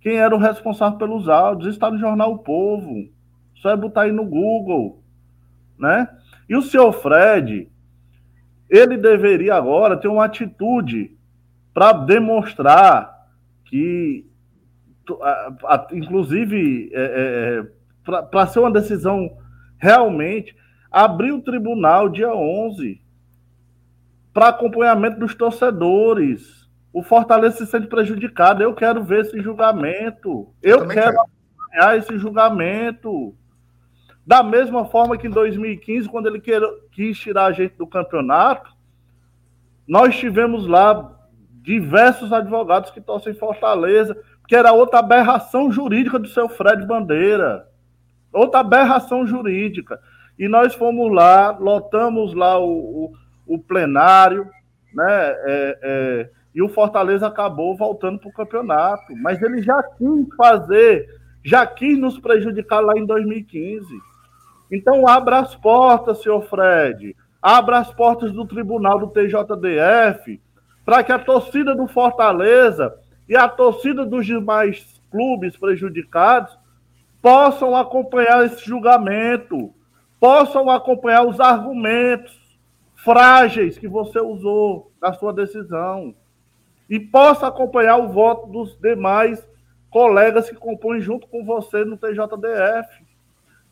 Quem era o responsável pelos áudios. Está no jornal O Povo. Só é botar aí no Google. Né? E o senhor Fred, ele deveria agora ter uma atitude para demonstrar que, inclusive, é, é, para ser uma decisão realmente abriu o tribunal dia 11 para acompanhamento dos torcedores. O Fortaleza se sente prejudicado. Eu quero ver esse julgamento. Eu, Eu quero, quero acompanhar esse julgamento. Da mesma forma que em 2015, quando ele quis tirar a gente do campeonato, nós tivemos lá diversos advogados que torcem Fortaleza, que era outra aberração jurídica do seu Fred Bandeira. Outra aberração jurídica. E nós fomos lá, lotamos lá o, o, o plenário, né? É, é, e o Fortaleza acabou voltando para o campeonato. Mas ele já quis fazer, já quis nos prejudicar lá em 2015. Então abra as portas, senhor Fred. Abra as portas do tribunal do TJDF para que a torcida do Fortaleza e a torcida dos demais clubes prejudicados possam acompanhar esse julgamento possam acompanhar os argumentos frágeis que você usou na sua decisão e possa acompanhar o voto dos demais colegas que compõem junto com você no TJDF.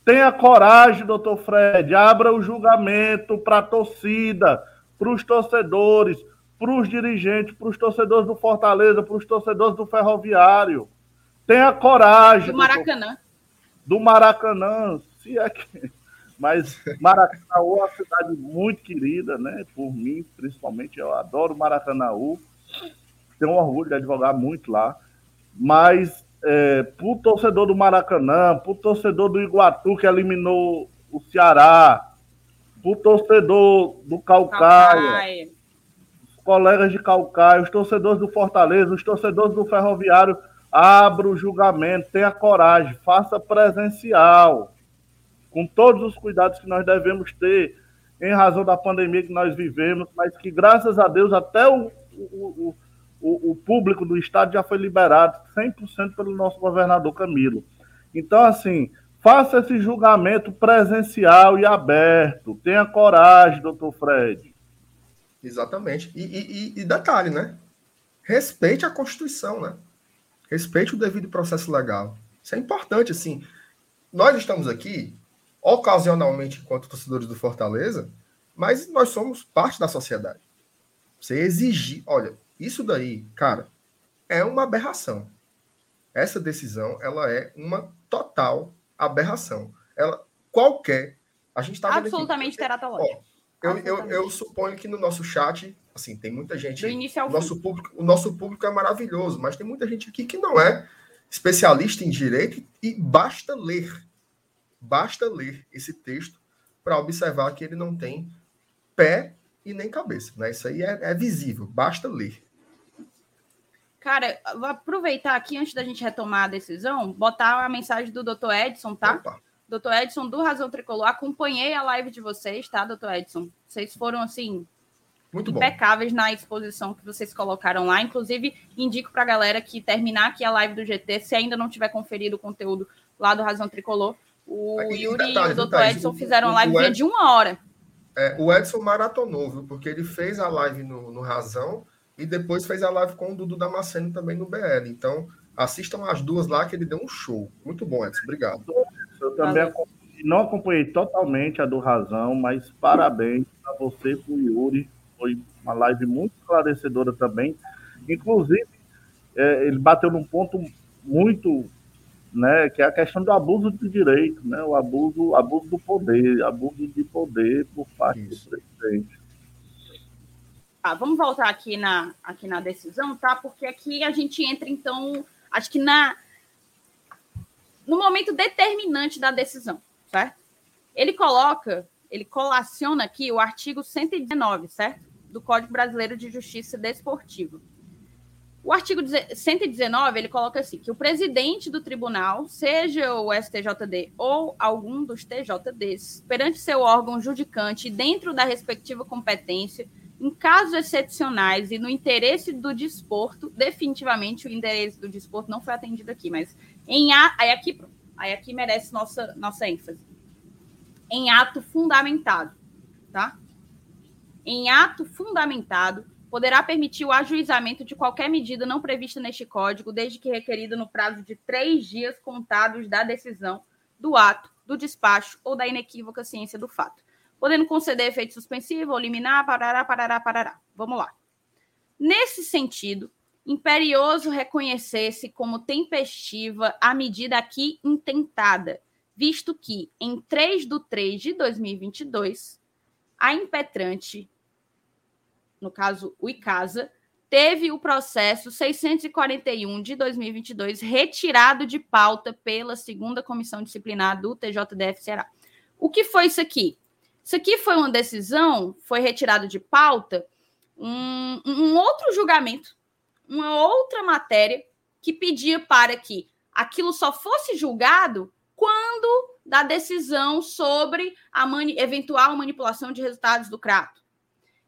Tenha coragem, doutor Fred, abra o julgamento para a torcida, para os torcedores, para os dirigentes, para os torcedores do Fortaleza, para os torcedores do Ferroviário. Tenha coragem. Do Maracanã. Do Maracanã, se é que Mas Maracanaú é uma cidade muito querida, né? Por mim, principalmente, eu adoro Maracanaú. Tenho orgulho de advogar muito lá. Mas é, para o torcedor do Maracanã, para o torcedor do Iguatu, que eliminou o Ceará, para o torcedor do Calcaia, Calcaia, os colegas de Calcaia, os torcedores do Fortaleza, os torcedores do Ferroviário, abra o julgamento, tenha coragem, faça presencial, com todos os cuidados que nós devemos ter em razão da pandemia que nós vivemos, mas que graças a Deus até o, o, o, o público do estado já foi liberado 100% pelo nosso governador Camilo. Então, assim, faça esse julgamento presencial e aberto. Tenha coragem, doutor Fred. Exatamente. E, e, e, detalhe, né? Respeite a Constituição, né? Respeite o devido processo legal. Isso é importante, assim. Nós estamos aqui, ocasionalmente, enquanto torcedores do Fortaleza, mas nós somos parte da sociedade. Você exigir, olha, isso daí, cara, é uma aberração. Essa decisão, ela é uma total aberração. Ela, qualquer. A gente está Absolutamente teratológica. Eu, eu, eu, suponho que no nosso chat, assim, tem muita gente. Do início ao nosso fim. público, o nosso público é maravilhoso, mas tem muita gente aqui que não é especialista em direito e basta ler. Basta ler esse texto para observar que ele não tem pé e nem cabeça. Né? Isso aí é, é visível, basta ler. Cara, vou aproveitar aqui, antes da gente retomar a decisão, botar a mensagem do Dr. Edson, tá? Opa. Doutor Edson, do Razão Tricolor, acompanhei a live de vocês, tá, doutor Edson? Vocês foram, assim, Muito impecáveis bom. na exposição que vocês colocaram lá. Inclusive, indico para a galera que terminar aqui a live do GT, se ainda não tiver conferido o conteúdo lá do Razão Tricolor, o Aqui, Yuri detalhe, e o doutor Edson o, fizeram a live Edson, de uma hora. É, o Edson maratonou, viu? Porque ele fez a live no, no Razão e depois fez a live com o Dudu Damasceno também no BL. Então, assistam as duas lá que ele deu um show. Muito bom, Edson. Obrigado. Eu também acompanhei, não acompanhei totalmente a do Razão, mas parabéns a você e o Yuri. Foi uma live muito esclarecedora também. Inclusive, é, ele bateu num ponto muito, né, que é a questão do abuso de direito, né, o abuso, abuso do poder, abuso de poder por parte Isso. do presidente. Ah, vamos voltar aqui na, aqui na decisão, tá? Porque aqui a gente entra, então, acho que na no momento determinante da decisão, certo? Ele coloca, ele colaciona aqui o artigo 119, certo? Do Código Brasileiro de Justiça Desportiva. O artigo 119, ele coloca assim, que o presidente do tribunal, seja o STJD ou algum dos TJDs, perante seu órgão judicante dentro da respectiva competência, em casos excepcionais e no interesse do desporto, definitivamente o interesse do desporto não foi atendido aqui, mas em a, aí aqui, aí aqui merece nossa nossa ênfase. Em ato fundamentado, tá? Em ato fundamentado, poderá permitir o ajuizamento de qualquer medida não prevista neste código, desde que requerida no prazo de três dias contados da decisão, do ato, do despacho ou da inequívoca ciência do fato podendo conceder efeito suspensivo ou liminar, parará, parará, parará. Vamos lá. Nesse sentido, imperioso reconhecer-se como tempestiva a medida aqui intentada, visto que, em 3 de 3 de 2022, a impetrante, no caso o ICASA, teve o processo 641 de 2022 retirado de pauta pela segunda comissão disciplinar do TJDF Ceará. O que foi isso aqui? Isso aqui foi uma decisão, foi retirado de pauta um, um outro julgamento, uma outra matéria que pedia para que aquilo só fosse julgado quando da decisão sobre a mani eventual manipulação de resultados do Crato.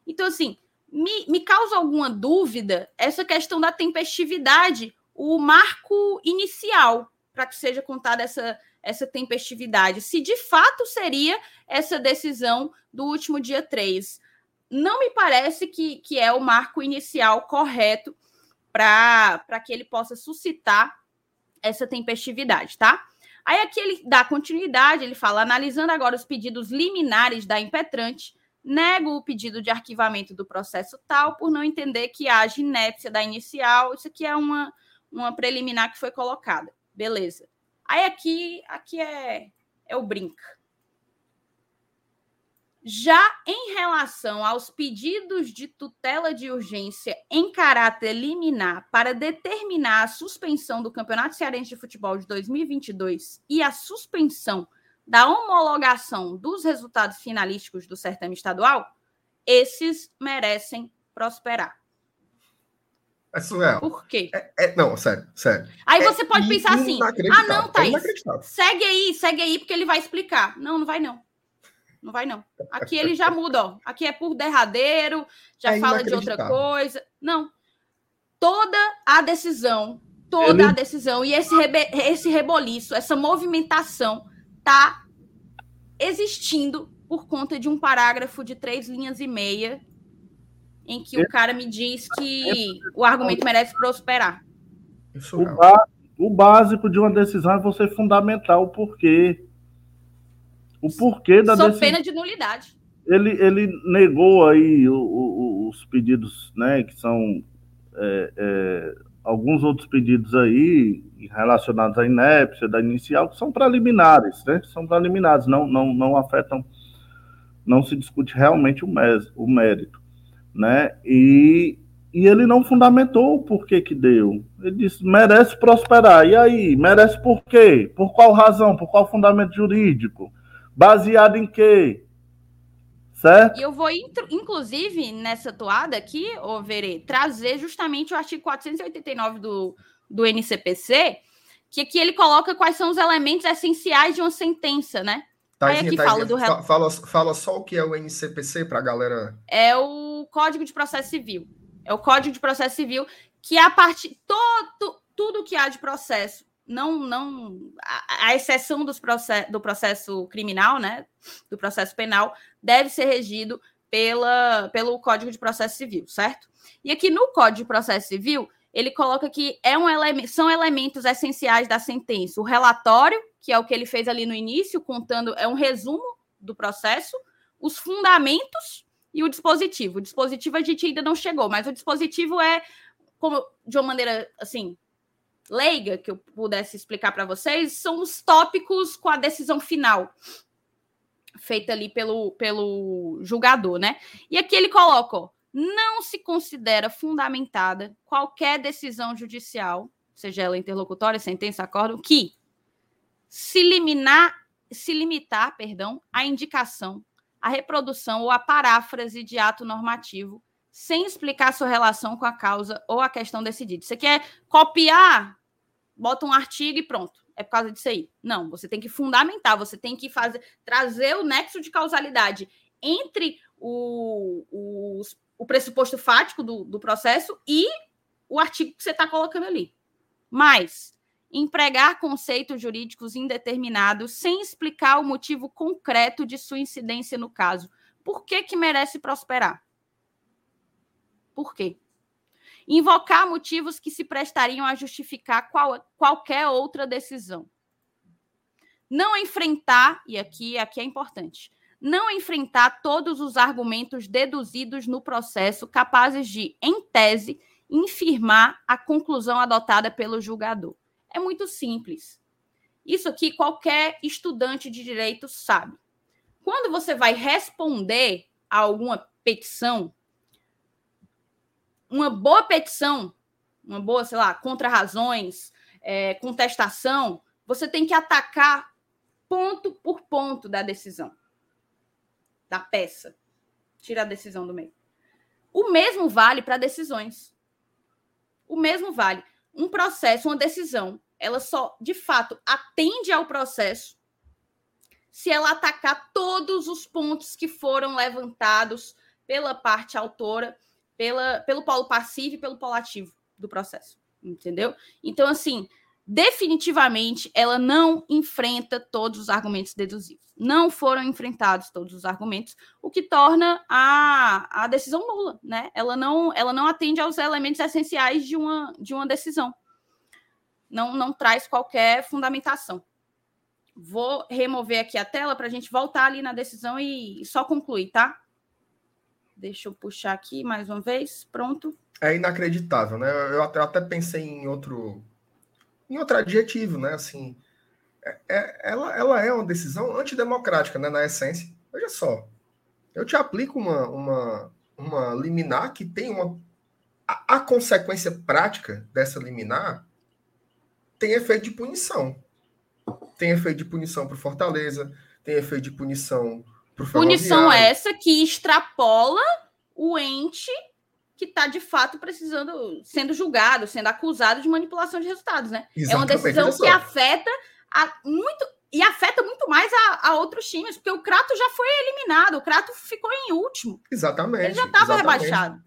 Então, assim, me, me causa alguma dúvida essa questão da tempestividade, o marco inicial para que seja contada essa, essa tempestividade, se de fato seria essa decisão do último dia 3. Não me parece que, que é o marco inicial correto para que ele possa suscitar essa tempestividade, tá? Aí aqui ele dá continuidade, ele fala, analisando agora os pedidos liminares da impetrante, nego o pedido de arquivamento do processo tal por não entender que haja inépcia da inicial. Isso aqui é uma, uma preliminar que foi colocada. Beleza. Aí aqui, aqui é, é o brinca. Já em relação aos pedidos de tutela de urgência em caráter liminar para determinar a suspensão do Campeonato Cearense de Futebol de 2022 e a suspensão da homologação dos resultados finalísticos do certame estadual, esses merecem prosperar. É surreal. Por quê? É, é, não, sério, sério. Aí é você pode pensar assim: ah, não, Thaís, é segue aí, segue aí, porque ele vai explicar. Não, não vai não. Não vai não. Aqui ele já muda, ó. Aqui é por derradeiro, já é fala de outra coisa. Não. Toda a decisão, toda ele... a decisão e esse, rebe... esse reboliço, essa movimentação tá existindo por conta de um parágrafo de três linhas e meia em que o cara me diz que o argumento merece prosperar. O, básico de uma decisão é você fundamentar o porquê. O porquê da decisão. pena de nulidade. Ele, ele negou aí o, o, os pedidos, né, que são é, é, alguns outros pedidos aí relacionados à inépcia da inicial, que são preliminares, né? São preliminares, não, não, não afetam, não se discute realmente o, o mérito né? E, e ele não fundamentou o porquê que deu. Ele disse, merece prosperar. E aí, merece por quê? Por qual razão? Por qual fundamento jurídico? Baseado em quê? Certo? E eu vou, inclusive, nessa toada aqui, ô Verê, trazer justamente o artigo 489 do, do NCPC, que aqui ele coloca quais são os elementos essenciais de uma sentença, né? Taizinha, Aí aqui fala do fala, fala só o que é o NCPC para a galera. É o Código de Processo Civil. É o Código de Processo Civil que a parte todo tudo que há de processo, não não a, a exceção dos process, do processo criminal, né, do processo penal, deve ser regido pela pelo Código de Processo Civil, certo? E aqui no Código de Processo Civil ele coloca que é um são elementos essenciais da sentença, o relatório que é o que ele fez ali no início, contando, é um resumo do processo, os fundamentos e o dispositivo. O dispositivo a gente ainda não chegou, mas o dispositivo é, como de uma maneira assim, leiga, que eu pudesse explicar para vocês, são os tópicos com a decisão final feita ali pelo, pelo julgador, né? E aqui ele coloca, ó, não se considera fundamentada qualquer decisão judicial, seja ela interlocutória, sentença, acórdão, que se liminar, se limitar, perdão, à indicação, à reprodução ou à paráfrase de ato normativo, sem explicar sua relação com a causa ou a questão decidida. Você quer copiar, bota um artigo e pronto. É por causa disso aí. Não, você tem que fundamentar, você tem que fazer, trazer o nexo de causalidade entre o, o, o pressuposto fático do, do processo e o artigo que você está colocando ali. Mas empregar conceitos jurídicos indeterminados sem explicar o motivo concreto de sua incidência no caso. Por que, que merece prosperar? Por quê? Invocar motivos que se prestariam a justificar qual, qualquer outra decisão. Não enfrentar, e aqui, aqui é importante, não enfrentar todos os argumentos deduzidos no processo capazes de, em tese, infirmar a conclusão adotada pelo julgador. É muito simples. Isso aqui qualquer estudante de direito sabe. Quando você vai responder a alguma petição, uma boa petição, uma boa, sei lá, contra-razões, é, contestação, você tem que atacar ponto por ponto da decisão, da peça. Tira a decisão do meio. O mesmo vale para decisões. O mesmo vale. Um processo, uma decisão, ela só, de fato, atende ao processo se ela atacar todos os pontos que foram levantados pela parte autora, pela, pelo polo passivo e pelo polo ativo do processo, entendeu? Então, assim, definitivamente ela não enfrenta todos os argumentos deduzivos. Não foram enfrentados todos os argumentos, o que torna a, a decisão nula, né? Ela não, ela não atende aos elementos essenciais de uma, de uma decisão não, não traz qualquer fundamentação. Vou remover aqui a tela para a gente voltar ali na decisão e só concluir, tá? Deixa eu puxar aqui mais uma vez. Pronto. É inacreditável, né? Eu até, eu até pensei em outro, em outro adjetivo, né? Assim, é, é, ela, ela é uma decisão antidemocrática, né? Na essência. Veja só. eu te aplico uma, uma, uma liminar que tem uma. A, a consequência prática dessa liminar tem efeito de punição. Tem efeito de punição para Fortaleza, tem efeito de punição para o Punição essa que extrapola o ente que está de fato precisando, sendo julgado, sendo acusado de manipulação de resultados, né? Exatamente, é uma decisão que afeta a, muito e afeta muito mais a, a, outros times, porque o Crato já foi eliminado, o Crato ficou em último. Exatamente. Ele já estava rebaixado.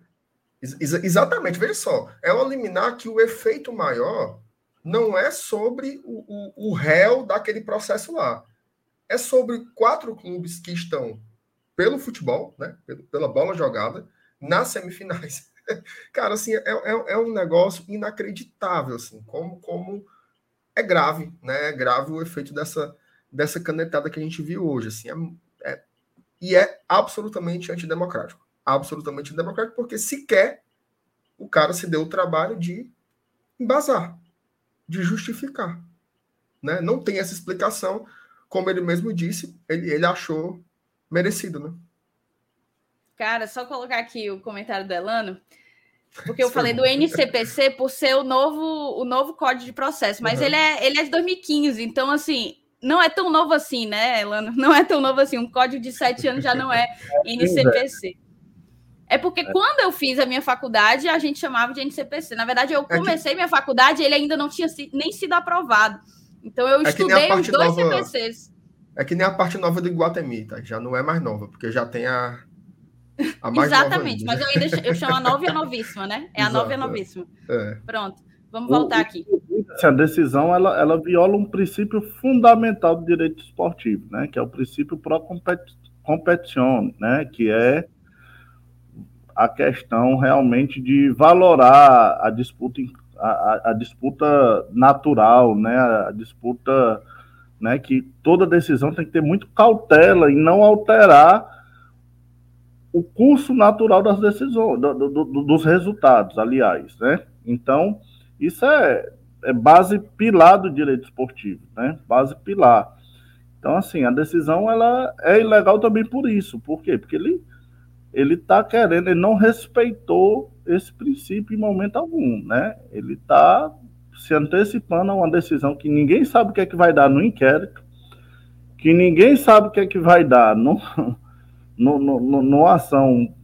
Ex exatamente, veja só, é o eliminar que o efeito maior não é sobre o, o, o réu daquele processo lá. É sobre quatro clubes que estão pelo futebol, né, pela bola jogada, nas semifinais. [LAUGHS] Cara, assim, é, é, é, um negócio inacreditável, assim, como, como é grave, né? É grave o efeito dessa, dessa canetada que a gente viu hoje, assim, é, é, e é absolutamente antidemocrático. Absolutamente antidemocrático, porque sequer o cara se deu o trabalho de embasar, de justificar. Né? Não tem essa explicação, como ele mesmo disse, ele, ele achou merecido, né? Cara, só colocar aqui o comentário do Elano, porque eu falei do NCPC por ser o novo, o novo código de processo, mas uhum. ele, é, ele é de 2015, então, assim, não é tão novo assim, né, Elano? Não é tão novo assim. Um código de sete anos já não é [LAUGHS] NCPC. É porque é. quando eu fiz a minha faculdade, a gente chamava de NCPC. Na verdade, eu comecei é minha faculdade ele ainda não tinha nem sido aprovado. Então, eu é estudei os dois nova... CPCs. É que nem a parte nova do Iguatemi, tá? Já não é mais nova, porque já tem a, Exatamente, mas eu ainda eu chamo a nova e a novíssima, né? É a Exato, nova e a novíssima. É. Pronto, vamos voltar o, aqui. A decisão ela, ela viola um princípio fundamental do direito esportivo, né? Que é o princípio pro competition, né? Que é a questão realmente de valorar a disputa a, a, disputa natural, né? A disputa, né? Que toda decisão tem que ter muito cautela e não alterar o curso natural das decisões, do, do, dos resultados, aliás, né? Então, isso é, é base pilar do direito esportivo, né? Base pilar. Então, assim, a decisão ela é ilegal também por isso. Por quê? Porque ele ele está querendo, ele não respeitou esse princípio em momento algum, né? Ele está se antecipando a uma decisão que ninguém sabe o que é que vai dar no inquérito, que ninguém sabe o que é que vai dar no, no, no, no, numa ação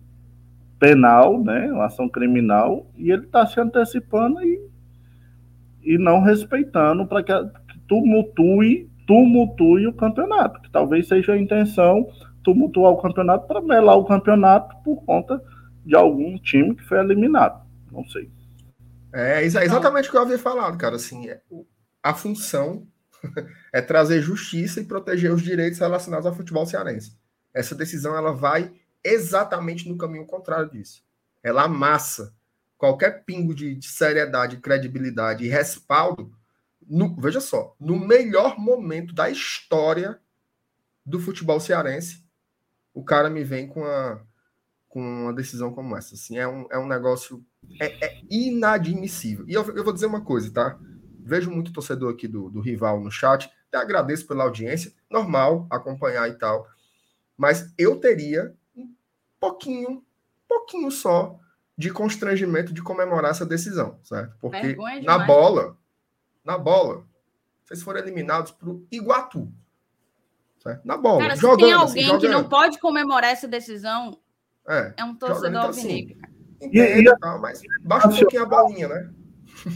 penal, né, uma ação criminal, e ele está se antecipando e, e não respeitando para que, que tumultue, tumultue o campeonato, que talvez seja a intenção tumultuar o campeonato para melar o campeonato por conta de algum time que foi eliminado. Não sei. É exatamente o que eu havia falado, cara. Assim, é, a função [LAUGHS] é trazer justiça e proteger os direitos relacionados ao futebol cearense. Essa decisão ela vai exatamente no caminho contrário disso. Ela amassa qualquer pingo de, de seriedade, credibilidade e respaldo. No, veja só, no melhor momento da história do futebol cearense, o cara me vem com, a, com uma decisão como essa. Assim, é, um, é um negócio é, é inadmissível. E eu, eu, vou dizer uma coisa, tá? Vejo muito torcedor aqui do, do rival no chat. Até agradeço pela audiência. Normal acompanhar e tal. Mas eu teria um pouquinho, pouquinho só de constrangimento de comemorar essa decisão, certo? Porque na bola, na bola, vocês foram eliminados para o Iguatu. Certo? Na bola. Cara, jogando, se tem assim, alguém assim, que não pode comemorar essa decisão, é, é um torcedor então, alvinegro. Assim, entendo, e, tá, mas baixa um pouquinho a bolinha, né?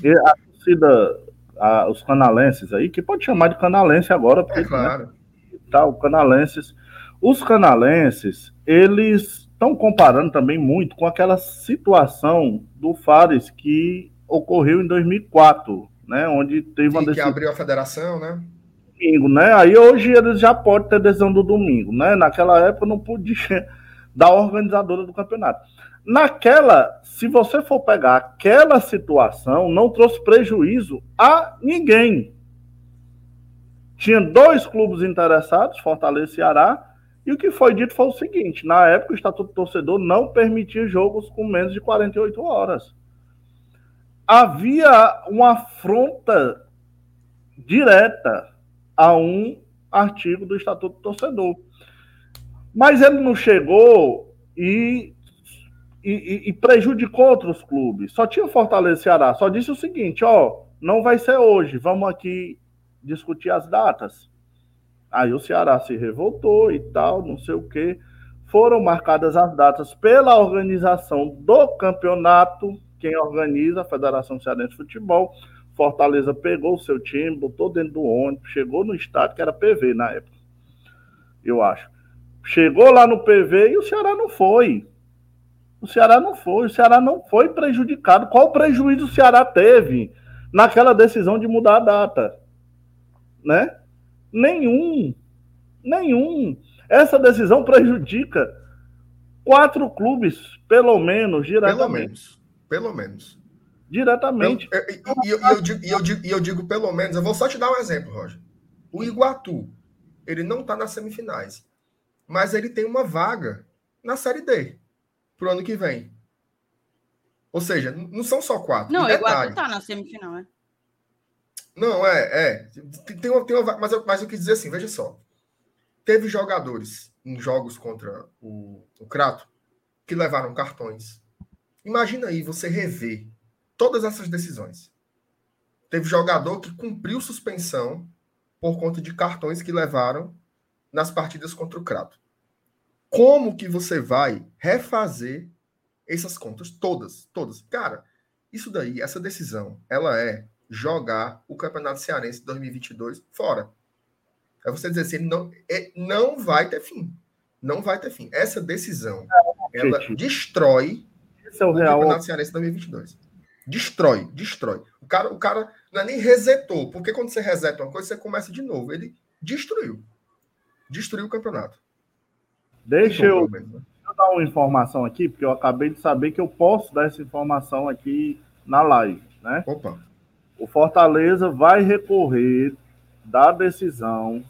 E a torcida, a, os canalenses aí, que pode chamar de canalense agora, porque é, claro. né, tá, o canalenses os canalenses, eles estão comparando também muito com aquela situação do Fares que ocorreu em 2004, né, onde teve uma decisão... que abriu a federação, né? Domingo, né? Aí hoje eles já podem ter decisão do domingo, né? Naquela época não podia [LAUGHS] da organizadora do campeonato. Naquela, se você for pegar aquela situação, não trouxe prejuízo a ninguém. Tinha dois clubes interessados, Fortaleza e Ceará, e o que foi dito foi o seguinte: na época, o Estatuto do Torcedor não permitia jogos com menos de 48 horas. Havia uma afronta direta a um artigo do Estatuto do Torcedor. Mas ele não chegou e, e, e prejudicou outros clubes. Só tinha Fortaleza e Ceará. Só disse o seguinte: ó, não vai ser hoje. Vamos aqui discutir as datas. Aí o Ceará se revoltou e tal, não sei o quê. Foram marcadas as datas pela organização do campeonato, quem organiza a Federação Cearense de Futebol. Fortaleza pegou o seu time, botou dentro do ônibus, chegou no estádio, que era PV na época, eu acho. Chegou lá no PV e o Ceará não foi. O Ceará não foi, o Ceará não foi prejudicado. Qual prejuízo o Ceará teve naquela decisão de mudar a data? Né? Nenhum. Nenhum. Essa decisão prejudica quatro clubes, pelo menos, diretamente. Pelo menos. Pelo menos. Diretamente. e, eu, eu, digo, eu, digo, eu digo pelo menos, eu vou só te dar um exemplo, Roger. O Iguatu, ele não está nas semifinais, mas ele tem uma vaga na Série D pro ano que vem. Ou seja, não são só quatro. Não, o Iguatu está na semifinal, né? Não, é, é. Tem uma, tem uma, mas, eu, mas eu quis dizer assim, veja só. Teve jogadores em jogos contra o, o Crato que levaram cartões. Imagina aí você rever todas essas decisões. Teve jogador que cumpriu suspensão por conta de cartões que levaram nas partidas contra o Crato. Como que você vai refazer essas contas todas, todas? Cara, isso daí, essa decisão, ela é jogar o Campeonato Cearense 2022 fora. É você dizer assim, não, é, não vai ter fim. Não vai ter fim. Essa decisão, ela destrói é o, o Campeonato Cearense 2022. Destrói, destrói. O cara, o cara não é nem resetou, porque quando você reseta uma coisa, você começa de novo. Ele destruiu. Destruiu o campeonato. Deixa eu, problema, né? deixa eu dar uma informação aqui, porque eu acabei de saber que eu posso dar essa informação aqui na live, né? Opa o Fortaleza vai recorrer da decisão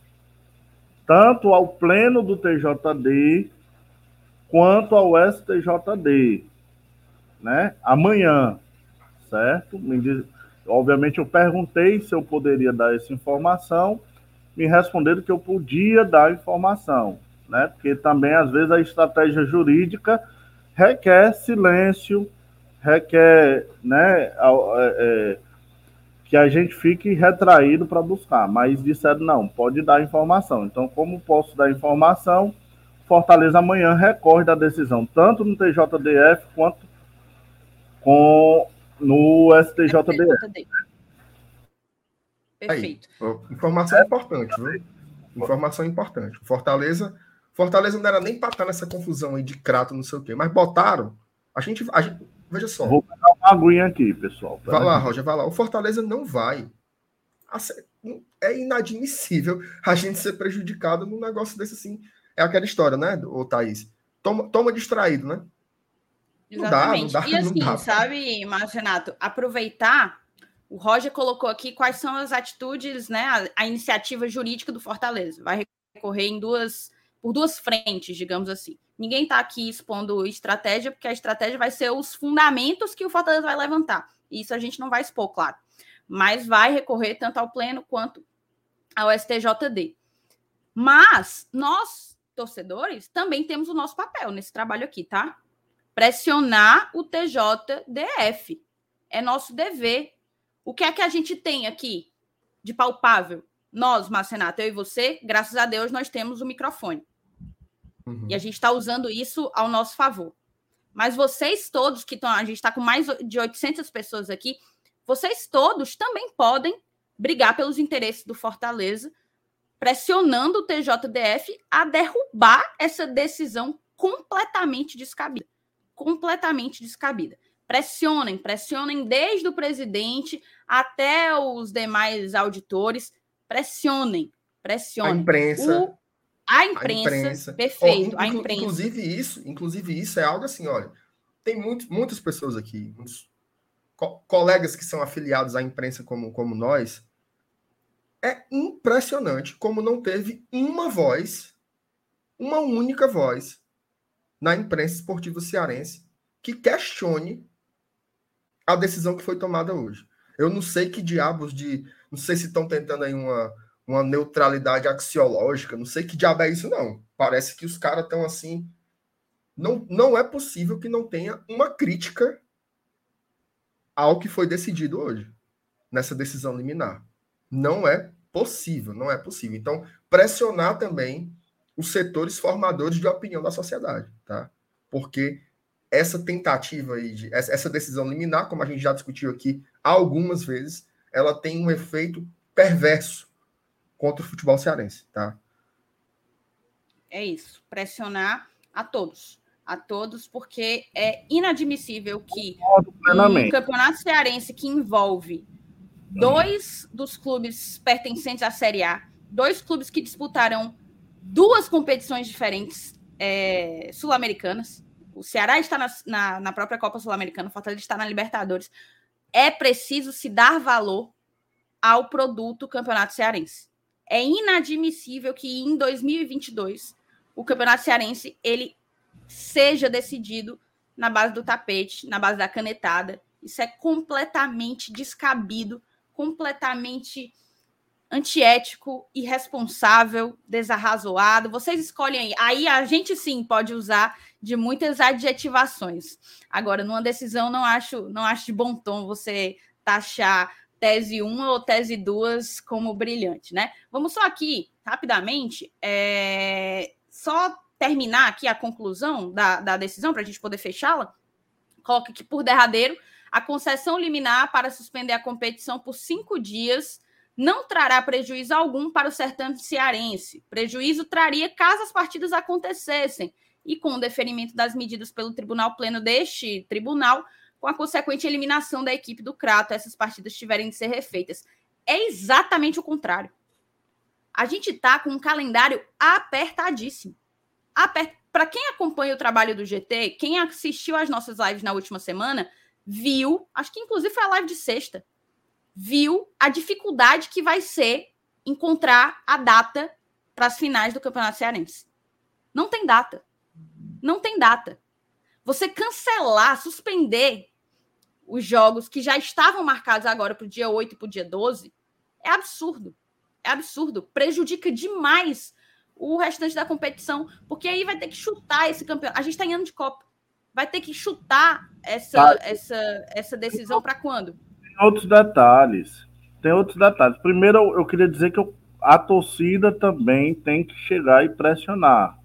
tanto ao pleno do TJD quanto ao STJD, né? Amanhã, certo? Diz... Obviamente eu perguntei se eu poderia dar essa informação, me responderam que eu podia dar informação, né? Porque também às vezes a estratégia jurídica requer silêncio, requer, né? É, é, que a gente fique retraído para buscar, mas disseram não, pode dar informação. Então, como posso dar informação, Fortaleza amanhã recorre da decisão, tanto no TJDF quanto com no STJDF. Perfeito. Aí, informação importante, viu? Informação importante. Fortaleza, Fortaleza não era nem para estar nessa confusão aí de crato, não sei o quê, mas botaram. A gente, a gente veja só. Vou pegar uma aguinha aqui, pessoal. Vai lá, Roger, vai lá. O Fortaleza não vai. É inadmissível a gente ser prejudicado num negócio desse assim. É aquela história, né, ô Thaís? Toma, toma distraído, né? Exatamente. Dá, [LAUGHS] dá, e assim, dá. sabe, Márcio Renato, aproveitar, o Roger colocou aqui quais são as atitudes, né, a, a iniciativa jurídica do Fortaleza. Vai recorrer em duas, por duas frentes, digamos assim. Ninguém está aqui expondo estratégia, porque a estratégia vai ser os fundamentos que o Fortaleza vai levantar. Isso a gente não vai expor, claro. Mas vai recorrer tanto ao Pleno quanto ao STJD. Mas nós, torcedores, também temos o nosso papel nesse trabalho aqui, tá? Pressionar o TJDF. É nosso dever. O que é que a gente tem aqui de palpável? Nós, Marcenato, eu e você, graças a Deus, nós temos o microfone. Uhum. E a gente está usando isso ao nosso favor. Mas vocês todos que estão, a gente está com mais de 800 pessoas aqui, vocês todos também podem brigar pelos interesses do Fortaleza, pressionando o TJDF a derrubar essa decisão completamente descabida. Completamente descabida. Pressionem, pressionem desde o presidente até os demais auditores. Pressionem, pressionem. A imprensa. O a imprensa, a imprensa. perfeito, oh, a imprensa. Inclusive isso, inclusive isso é algo assim, olha, tem muito, muitas pessoas aqui, muitos co colegas que são afiliados à imprensa como, como nós, é impressionante como não teve uma voz, uma única voz na imprensa esportiva cearense que questione a decisão que foi tomada hoje. Eu não sei que diabos de, não sei se estão tentando aí uma uma neutralidade axiológica, não sei que diabo é isso, não. Parece que os caras estão assim. Não, não é possível que não tenha uma crítica ao que foi decidido hoje, nessa decisão liminar. Não é possível, não é possível. Então, pressionar também os setores formadores de opinião da sociedade, tá? Porque essa tentativa aí, de, essa decisão liminar, como a gente já discutiu aqui algumas vezes, ela tem um efeito perverso contra o futebol cearense, tá? É isso, pressionar a todos, a todos, porque é inadmissível que um campeonato cearense que envolve dois dos clubes pertencentes à Série A, dois clubes que disputaram duas competições diferentes é, sul-americanas. O Ceará está na, na, na própria Copa Sul-Americana, o Fortaleza está na Libertadores. É preciso se dar valor ao produto Campeonato Cearense. É inadmissível que em 2022 o Campeonato Cearense ele seja decidido na base do tapete, na base da canetada. Isso é completamente descabido, completamente antiético, irresponsável, desarrazoado. Vocês escolhem aí. Aí a gente sim pode usar de muitas adjetivações. Agora, numa decisão, não acho, não acho de bom tom você taxar tese 1 ou tese 2 como brilhante, né? Vamos só aqui, rapidamente, é... só terminar aqui a conclusão da, da decisão para a gente poder fechá-la. Coloca aqui por derradeiro a concessão liminar para suspender a competição por cinco dias não trará prejuízo algum para o certame cearense. Prejuízo traria caso as partidas acontecessem e com o deferimento das medidas pelo Tribunal Pleno deste tribunal, com a consequente eliminação da equipe do Crato, essas partidas tiverem de ser refeitas. É exatamente o contrário. A gente está com um calendário apertadíssimo. Apert... Para quem acompanha o trabalho do GT, quem assistiu às nossas lives na última semana, viu, acho que inclusive foi a live de sexta, viu a dificuldade que vai ser encontrar a data para as finais do Campeonato Cearense. Não tem data. Não tem data. Você cancelar, suspender os jogos que já estavam marcados agora para o dia 8 e para o dia 12 é absurdo. É absurdo. Prejudica demais o restante da competição, porque aí vai ter que chutar esse campeão. A gente está em ano de Copa. Vai ter que chutar essa, essa, essa decisão para quando? Tem outros detalhes. Tem outros detalhes. Primeiro, eu queria dizer que eu, a torcida também tem que chegar e pressionar.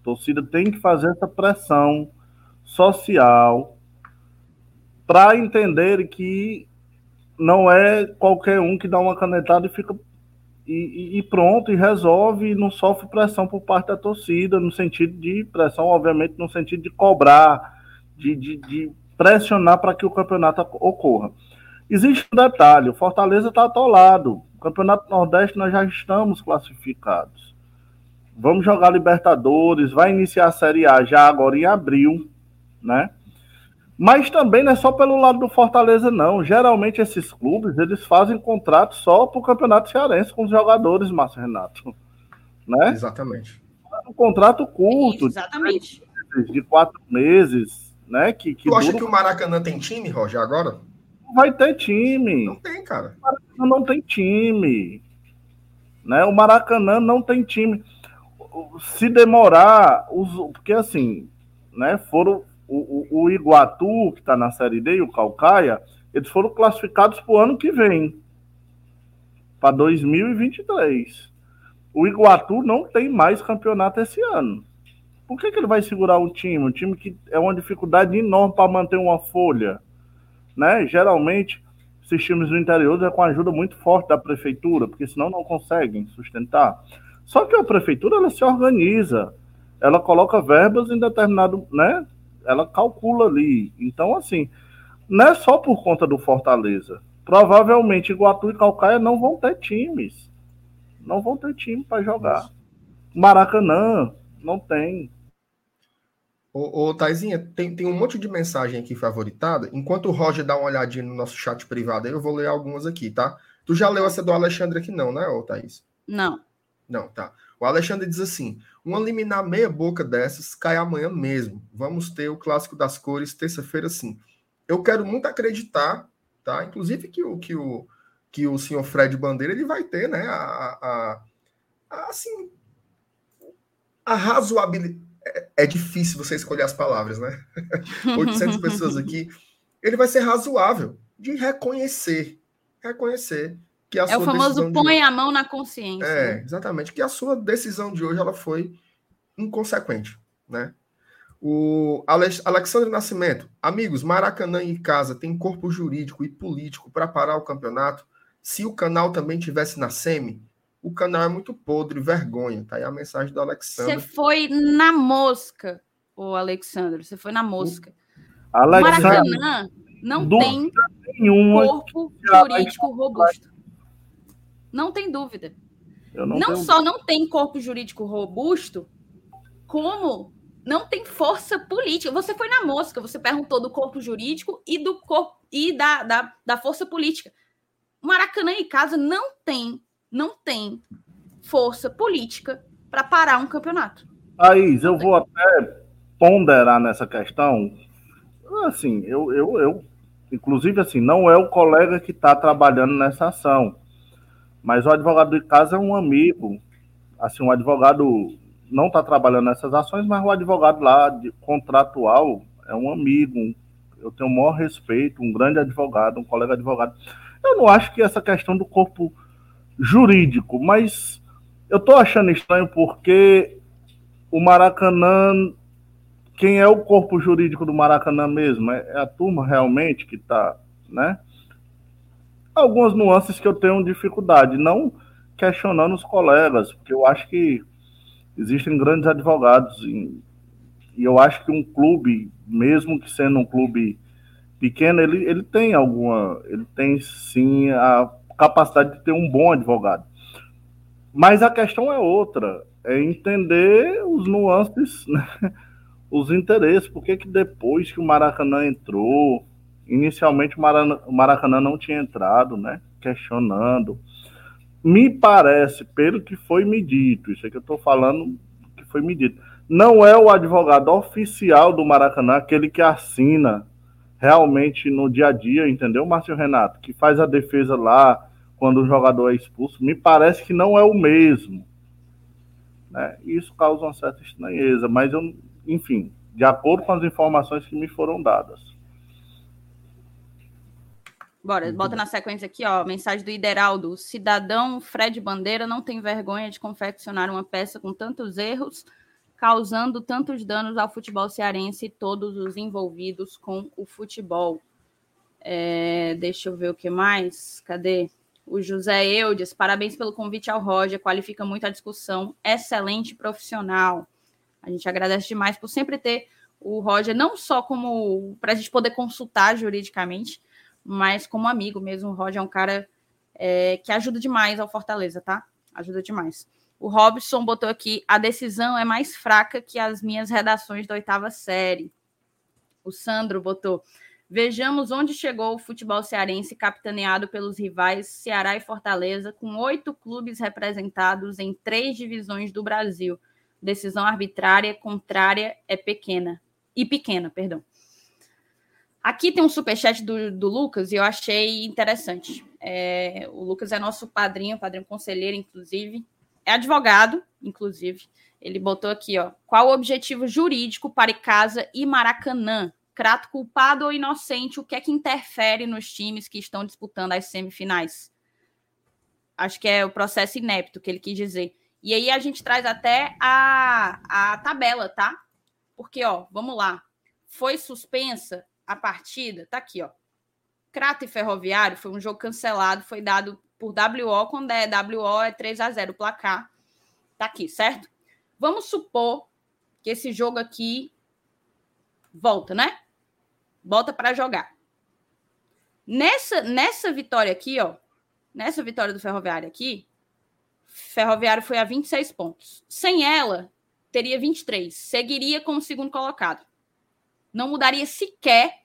A torcida tem que fazer essa pressão social para entender que não é qualquer um que dá uma canetada e fica e, e, pronto e resolve e não sofre pressão por parte da torcida no sentido de pressão obviamente no sentido de cobrar de, de, de pressionar para que o campeonato ocorra. Existe um detalhe o Fortaleza está atolado. O campeonato Nordeste nós já estamos classificados. Vamos jogar Libertadores vai iniciar a Série A já agora em abril né? Mas também não é só pelo lado do Fortaleza, não. Geralmente esses clubes eles fazem contrato só para o Campeonato Cearense com os jogadores, Márcio Renato. Né? Exatamente. Um contrato curto. exatamente. De, de, quatro meses, né? Que, que tu acha que o Maracanã tem time, Roger, agora? Não vai ter time. Não tem, cara. O Maracanã não tem time. Né? O Maracanã não tem time. Se demorar, os, porque assim, né? Foram o, o, o Iguatu, que está na Série D, e o Calcaia, eles foram classificados para o ano que vem, para 2023. O Iguatu não tem mais campeonato esse ano. Por que, que ele vai segurar um time? Um time que é uma dificuldade enorme para manter uma folha. Né? Geralmente, esses times do interior é com a ajuda muito forte da prefeitura, porque senão não conseguem sustentar. Só que a prefeitura ela se organiza, ela coloca verbas em determinado, né, ela calcula ali. Então, assim, não é só por conta do Fortaleza. Provavelmente Iguatu e Calcaia não vão ter times. Não vão ter time para jogar. Maracanã não tem. Ô, ô Taizinha, tem, tem um monte de mensagem aqui favoritada. Enquanto o Roger dá uma olhadinha no nosso chat privado, eu vou ler algumas aqui, tá? Tu já leu essa do Alexandre aqui, não, né, ô Thaís? Não. Não, tá. O Alexandre diz assim: uma liminar meia boca dessas cai amanhã mesmo. Vamos ter o clássico das cores terça-feira sim. Eu quero muito acreditar, tá? Inclusive que o que o que o senhor Fred Bandeira ele vai ter, né? A, a, a assim, a razoabilidade. É, é, difícil você escolher as palavras, né? [LAUGHS] 800 pessoas aqui. Ele vai ser razoável de reconhecer, reconhecer que a é sua o famoso põe a mão na consciência. É, exatamente, que a sua decisão de hoje ela foi inconsequente, né? O Alexandre Nascimento, amigos, Maracanã em casa tem corpo jurídico e político para parar o campeonato. Se o canal também tivesse na SEMI, o canal é muito podre, vergonha. Tá aí a mensagem do Alexandre. Você foi na mosca, o Alexandre. Você foi na mosca. O Maracanã não tem nenhuma corpo jurídico robusto. Não tem dúvida. não, não só não tem corpo jurídico robusto, como não tem força política. Você foi na mosca, você perguntou do corpo jurídico e do corpo e da, da, da força política. Maracanã e casa não tem, não tem força política para parar um campeonato. Thaís, eu vou até ponderar nessa questão. Assim, eu, eu, eu inclusive assim, não é o colega que está trabalhando nessa ação, mas o advogado de casa é um amigo, assim, um advogado não está trabalhando nessas ações, mas o advogado lá, de, contratual, é um amigo, eu tenho o maior respeito, um grande advogado, um colega advogado. Eu não acho que essa questão do corpo jurídico, mas eu estou achando estranho porque o Maracanã, quem é o corpo jurídico do Maracanã mesmo? É, é a turma realmente que está, né? Algumas nuances que eu tenho dificuldade, não questionando os colegas, porque eu acho que existem grandes advogados e, e eu acho que um clube, mesmo que sendo um clube pequeno, ele, ele tem alguma, ele tem sim a capacidade de ter um bom advogado. Mas a questão é outra, é entender os nuances, [LAUGHS] né? os interesses. Por que, que depois que o Maracanã entrou, inicialmente o Maracanã não tinha entrado, né? Questionando me parece, pelo que foi me dito, isso é que eu estou falando que foi me dito, não é o advogado oficial do Maracanã, aquele que assina realmente no dia a dia, entendeu, Márcio Renato? Que faz a defesa lá quando o jogador é expulso. Me parece que não é o mesmo. Né? Isso causa uma certa estranheza, mas eu, enfim, de acordo com as informações que me foram dadas. Bora, Muito bota bom. na sequência aqui, ó, mensagem do Ideraldo. O cidadão Fred Bandeira não tem vergonha de confeccionar uma peça com tantos erros, causando tantos danos ao futebol cearense e todos os envolvidos com o futebol. É, deixa eu ver o que mais. Cadê? O José Eudes, parabéns pelo convite ao Roger, qualifica muito a discussão, excelente profissional. A gente agradece demais por sempre ter o Roger, não só como para a gente poder consultar juridicamente, mas como amigo mesmo. O Roger é um cara é, que ajuda demais ao Fortaleza, tá? Ajuda demais. O Robson botou aqui: a decisão é mais fraca que as minhas redações da oitava série. O Sandro botou: vejamos onde chegou o futebol cearense capitaneado pelos rivais Ceará e Fortaleza, com oito clubes representados em três divisões do Brasil. Decisão arbitrária contrária é pequena. E pequena, perdão. Aqui tem um superchat do, do Lucas e eu achei interessante. É, o Lucas é nosso padrinho, padrinho conselheiro, inclusive. É advogado, inclusive. Ele botou aqui, ó. Qual o objetivo jurídico para Icasa e Maracanã? Crato culpado ou inocente? O que é que interfere nos times que estão disputando as semifinais? Acho que é o processo inepto que ele quis dizer. E aí a gente traz até a, a tabela, tá? Porque, ó, vamos lá. Foi suspensa a partida, tá aqui, ó. Crato e Ferroviário foi um jogo cancelado, foi dado por WO, quando é WO é 3 a 0 o placar. Tá aqui, certo? Vamos supor que esse jogo aqui volta, né? Volta para jogar. Nessa nessa vitória aqui, ó, nessa vitória do Ferroviário aqui, Ferroviário foi a 26 pontos. Sem ela, teria 23, seguiria como segundo colocado não mudaria sequer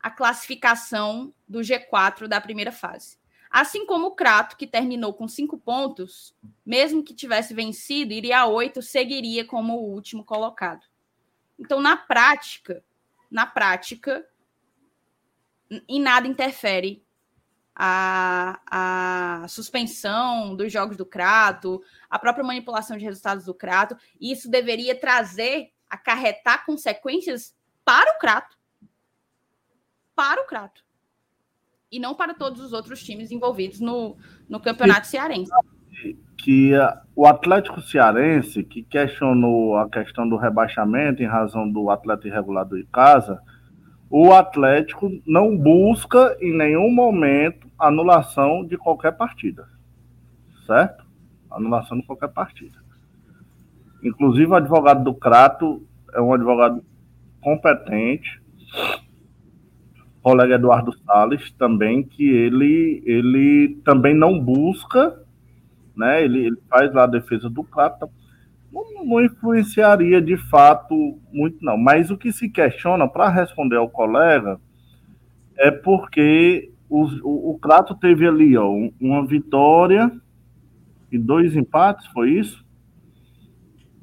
a classificação do G4 da primeira fase. Assim como o Crato, que terminou com cinco pontos, mesmo que tivesse vencido, iria a oito, seguiria como o último colocado. Então, na prática, na prática, em nada interfere a, a suspensão dos jogos do Crato, a própria manipulação de resultados do Crato, isso deveria trazer, acarretar consequências para o Crato. Para o Crato. E não para todos os outros times envolvidos no, no campeonato cearense. Que uh, o Atlético Cearense, que questionou a questão do rebaixamento em razão do atleta irregular do Icasa, o Atlético não busca em nenhum momento anulação de qualquer partida. Certo? Anulação de qualquer partida. Inclusive, o advogado do Crato é um advogado competente, o colega Eduardo Salles também, que ele, ele também não busca, né? Ele, ele faz lá a defesa do Crato não, não influenciaria de fato muito, não. Mas o que se questiona, para responder ao colega, é porque os, o, o Crato teve ali ó, uma vitória e dois empates, foi isso?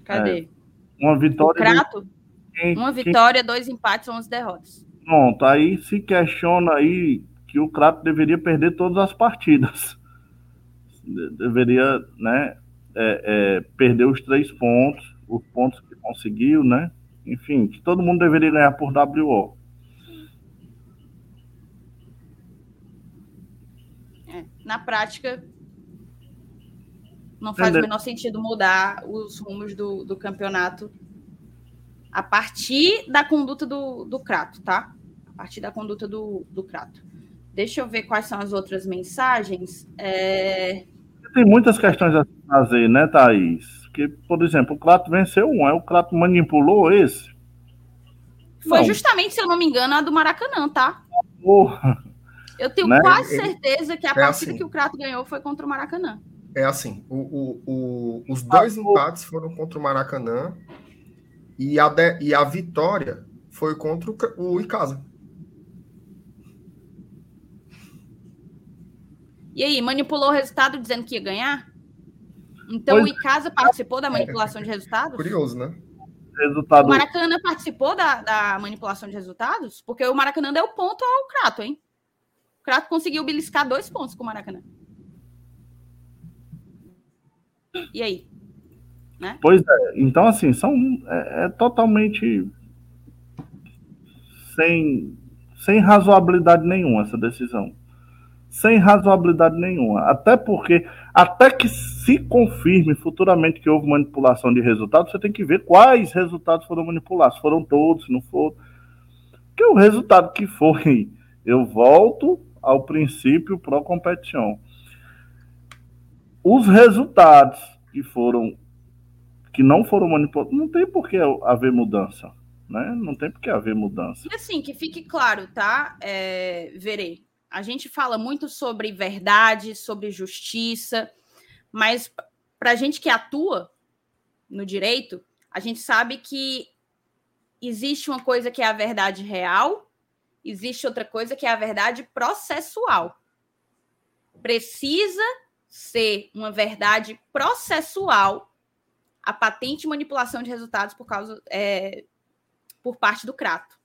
Cadê? É, uma vitória. O Crato? Quem, uma vitória, quem... dois empates, onze derrotas. Pronto, aí se questiona aí que o Crato deveria perder todas as partidas. Deveria, né? é, é, perdeu os três pontos, os pontos que conseguiu, né? Enfim, que todo mundo deveria ganhar por WO. É, na prática, não faz Entendeu? o menor sentido mudar os rumos do, do campeonato a partir da conduta do, do Crato, tá? A partir da conduta do, do Crato. Deixa eu ver quais são as outras mensagens. É... Tem muitas questões a fazer, né, Thaís? Porque, por exemplo, o Crato venceu um, aí o Crato manipulou esse. Foi não. justamente, se eu não me engano, a do Maracanã, tá? Porra. Eu tenho né? quase certeza que a é partida assim. que o Crato ganhou foi contra o Maracanã. É assim, o, o, o, os dois ah, empates foram contra o Maracanã e a, de, e a vitória foi contra o, o Icasa. E aí, manipulou o resultado dizendo que ia ganhar? Então pois... o Icasa participou da manipulação de resultados? Curioso, né? Resultado... O Maracanã participou da, da, manipulação de resultados? Porque o Maracanã deu ponto ao Crato, hein? O Crato conseguiu beliscar dois pontos com o Maracanã. E aí? Né? Pois é, então assim, são é, é totalmente sem, sem razoabilidade nenhuma essa decisão sem razoabilidade nenhuma. Até porque, até que se confirme futuramente que houve manipulação de resultados, você tem que ver quais resultados foram manipulados. Foram todos, se não foram. Porque o resultado que foi, [LAUGHS] eu volto ao princípio pró-competição. Os resultados que foram que não foram manipulados, não tem por que haver mudança. Né? Não tem por que haver mudança. E assim, que fique claro, tá? É, verei a gente fala muito sobre verdade, sobre justiça, mas para gente que atua no direito, a gente sabe que existe uma coisa que é a verdade real, existe outra coisa que é a verdade processual. Precisa ser uma verdade processual a patente manipulação de resultados por causa é, por parte do Crato.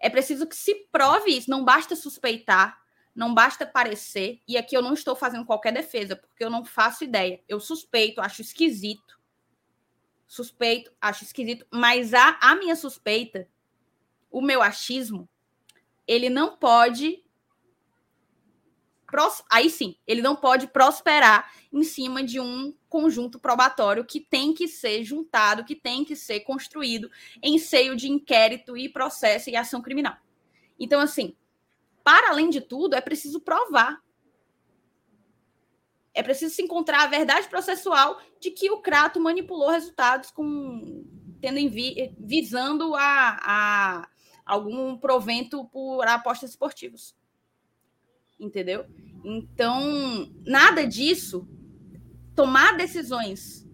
É preciso que se prove isso, não basta suspeitar, não basta parecer, e aqui eu não estou fazendo qualquer defesa, porque eu não faço ideia. Eu suspeito, acho esquisito. Suspeito, acho esquisito, mas a, a minha suspeita, o meu achismo, ele não pode. Aí sim, ele não pode prosperar em cima de um conjunto probatório que tem que ser juntado, que tem que ser construído em seio de inquérito e processo e ação criminal. Então, assim, para além de tudo, é preciso provar. É preciso se encontrar a verdade processual de que o Crato manipulou resultados com tendo em vi, visando a, a algum provento por apostas esportivas. Entendeu? Então, nada disso tomar decisões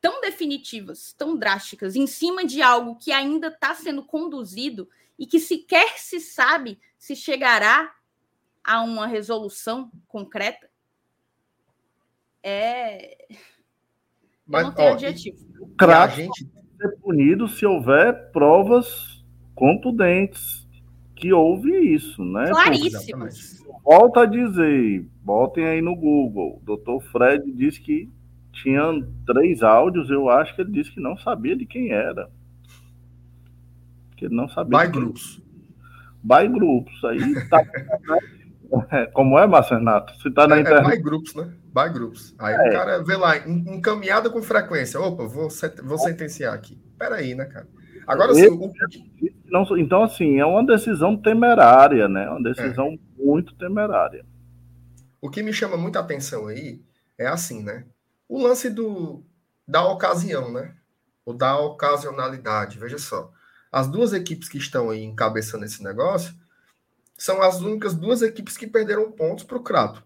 tão definitivas, tão drásticas, em cima de algo que ainda está sendo conduzido e que sequer se sabe se chegará a uma resolução concreta, é. Mas, não tem ó, adjetivo. O crack gente... ser punido se houver provas contundentes que houve isso, né? Claríssimos. Volta a dizer, botem aí no Google. O Dr. Fred disse que tinha três áudios, eu acho que ele disse que não sabia de quem era. Que ele não sabia. By grupos. By grupos. Aí tá. [LAUGHS] Como é, Márcio Renato? Você tá na é, internet. É by grupos, né? By grupos. Aí é. o cara vê lá, encaminhada com frequência. Opa, vou, vou sentenciar aqui. Peraí, né, cara? Agora sim. O... Não, então, assim, é uma decisão temerária, né? Uma decisão é. muito temerária. O que me chama muita atenção aí é assim, né? O lance do, da ocasião, né? Ou da ocasionalidade. Veja só. As duas equipes que estão aí encabeçando esse negócio são as únicas duas equipes que perderam pontos para o Crato.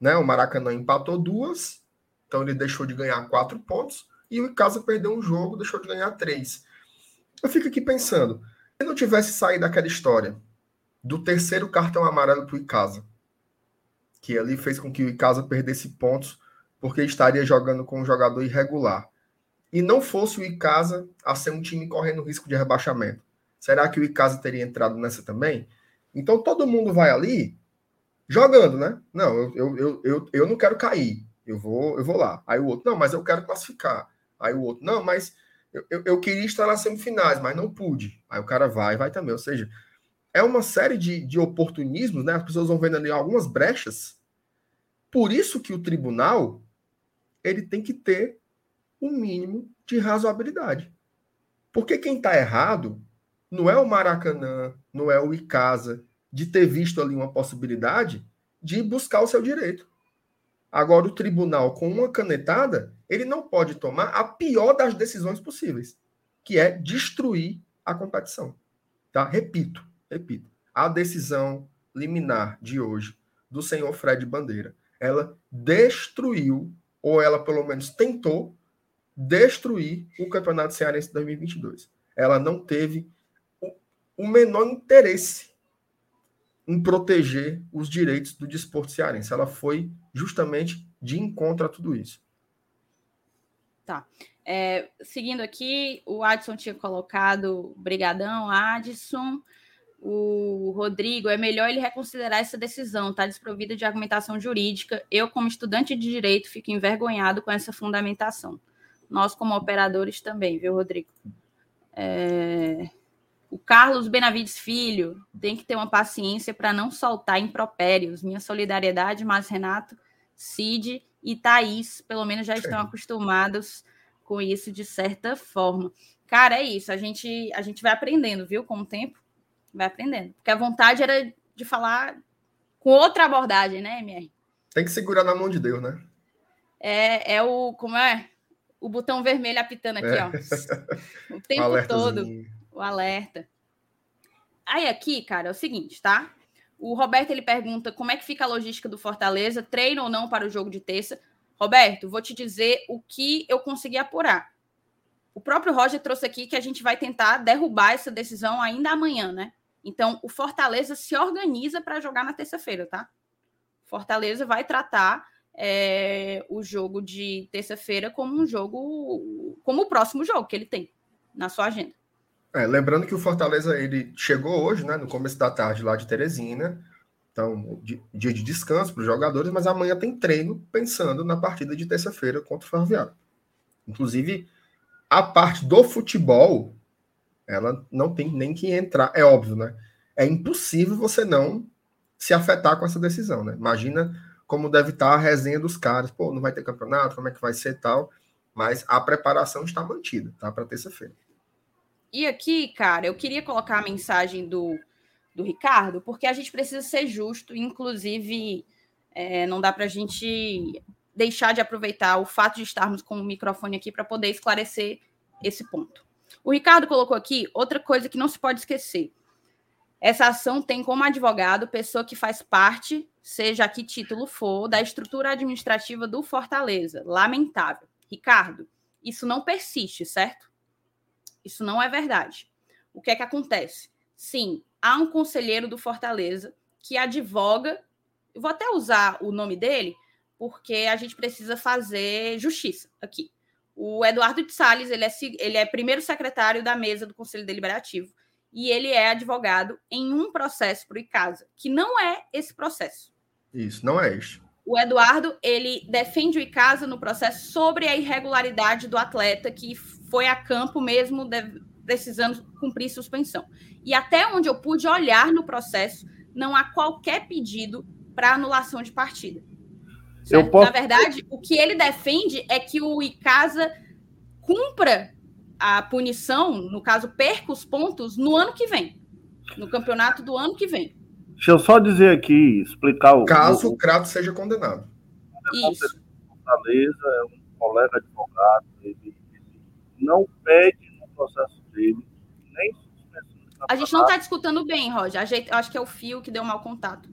Né? O Maracanã empatou duas, então ele deixou de ganhar quatro pontos, e o Icasa perdeu um jogo, deixou de ganhar três. Eu fico aqui pensando, se não tivesse saído aquela história do terceiro cartão amarelo para o Icasa, que ali fez com que o Icasa perdesse pontos porque estaria jogando com um jogador irregular, e não fosse o Icasa a ser um time correndo risco de rebaixamento, será que o Icasa teria entrado nessa também? Então todo mundo vai ali jogando, né? Não, eu, eu, eu, eu, eu não quero cair, eu vou, eu vou lá. Aí o outro, não, mas eu quero classificar. Aí o outro, não, mas eu, eu, eu, queria estar nas semifinais, mas não pude. Aí o cara vai, vai também. Ou seja, é uma série de, de oportunismos, né? As pessoas vão vendo ali algumas brechas. Por isso que o tribunal ele tem que ter um mínimo de razoabilidade. Porque quem está errado não é o Maracanã, não é o Icasa, de ter visto ali uma possibilidade de buscar o seu direito. Agora, o tribunal, com uma canetada, ele não pode tomar a pior das decisões possíveis, que é destruir a competição. Tá? Repito, repito. A decisão liminar de hoje do senhor Fred Bandeira, ela destruiu, ou ela pelo menos tentou destruir o Campeonato Cearense 2022. Ela não teve o menor interesse em proteger os direitos do desporto cearense. Ela foi justamente de encontro a tudo isso. Tá. É, seguindo aqui, o Adson tinha colocado Brigadão, Adson. O Rodrigo, é melhor ele reconsiderar essa decisão, está desprovida de argumentação jurídica. Eu, como estudante de direito, fico envergonhado com essa fundamentação. Nós, como operadores, também, viu, Rodrigo? É... O Carlos Benavides Filho tem que ter uma paciência para não soltar impropérios. Minha solidariedade, mas Renato, Cid e Thaís, pelo menos já estão acostumados com isso de certa forma. Cara, é isso. A gente, a gente vai aprendendo, viu? Com o tempo, vai aprendendo. Porque a vontade era de falar com outra abordagem, né, MR? Tem que segurar na mão de Deus, né? É, é o. Como é? O botão vermelho apitando aqui, é. ó. O tempo [LAUGHS] todo o alerta. Aí aqui, cara, é o seguinte, tá? O Roberto ele pergunta como é que fica a logística do Fortaleza, treino ou não para o jogo de terça. Roberto, vou te dizer o que eu consegui apurar. O próprio Roger trouxe aqui que a gente vai tentar derrubar essa decisão ainda amanhã, né? Então, o Fortaleza se organiza para jogar na terça-feira, tá? Fortaleza vai tratar é, o jogo de terça-feira como um jogo, como o próximo jogo que ele tem na sua agenda. É, lembrando que o Fortaleza ele chegou hoje, né, no começo da tarde lá de Teresina. Então, dia de descanso para os jogadores, mas amanhã tem treino pensando na partida de terça-feira contra o Ferroviário. Inclusive, a parte do futebol, ela não tem nem que entrar, é óbvio, né? É impossível você não se afetar com essa decisão, né? Imagina como deve estar a resenha dos caras, pô, não vai ter campeonato, como é que vai ser tal, mas a preparação está mantida, tá? Para terça-feira. E aqui, cara, eu queria colocar a mensagem do, do Ricardo, porque a gente precisa ser justo, inclusive é, não dá para a gente deixar de aproveitar o fato de estarmos com o microfone aqui para poder esclarecer esse ponto. O Ricardo colocou aqui outra coisa que não se pode esquecer. Essa ação tem como advogado pessoa que faz parte, seja que título for, da estrutura administrativa do Fortaleza. Lamentável. Ricardo, isso não persiste, certo? Isso não é verdade. O que é que acontece? Sim, há um conselheiro do Fortaleza que advoga. Eu vou até usar o nome dele, porque a gente precisa fazer justiça aqui. O Eduardo de Salles, ele é, ele é primeiro secretário da mesa do Conselho Deliberativo. e ele é advogado em um processo para o ICASA, que não é esse processo. Isso, não é este. O Eduardo, ele defende o ICASA no processo sobre a irregularidade do atleta que foi a campo mesmo de, precisando cumprir suspensão. E até onde eu pude olhar no processo, não há qualquer pedido para anulação de partida. Posso... Na verdade, o que ele defende é que o ICASA cumpra a punição, no caso, perca os pontos no ano que vem, no campeonato do ano que vem. Deixa eu só dizer aqui, explicar o. Caso o, Crato seja condenado. Isso. Fortaleza é um colega advogado, ele, ele não pede no processo dele nem suspensão. A gente não está discutindo bem, Roger. Acho que é o fio que deu mau contato.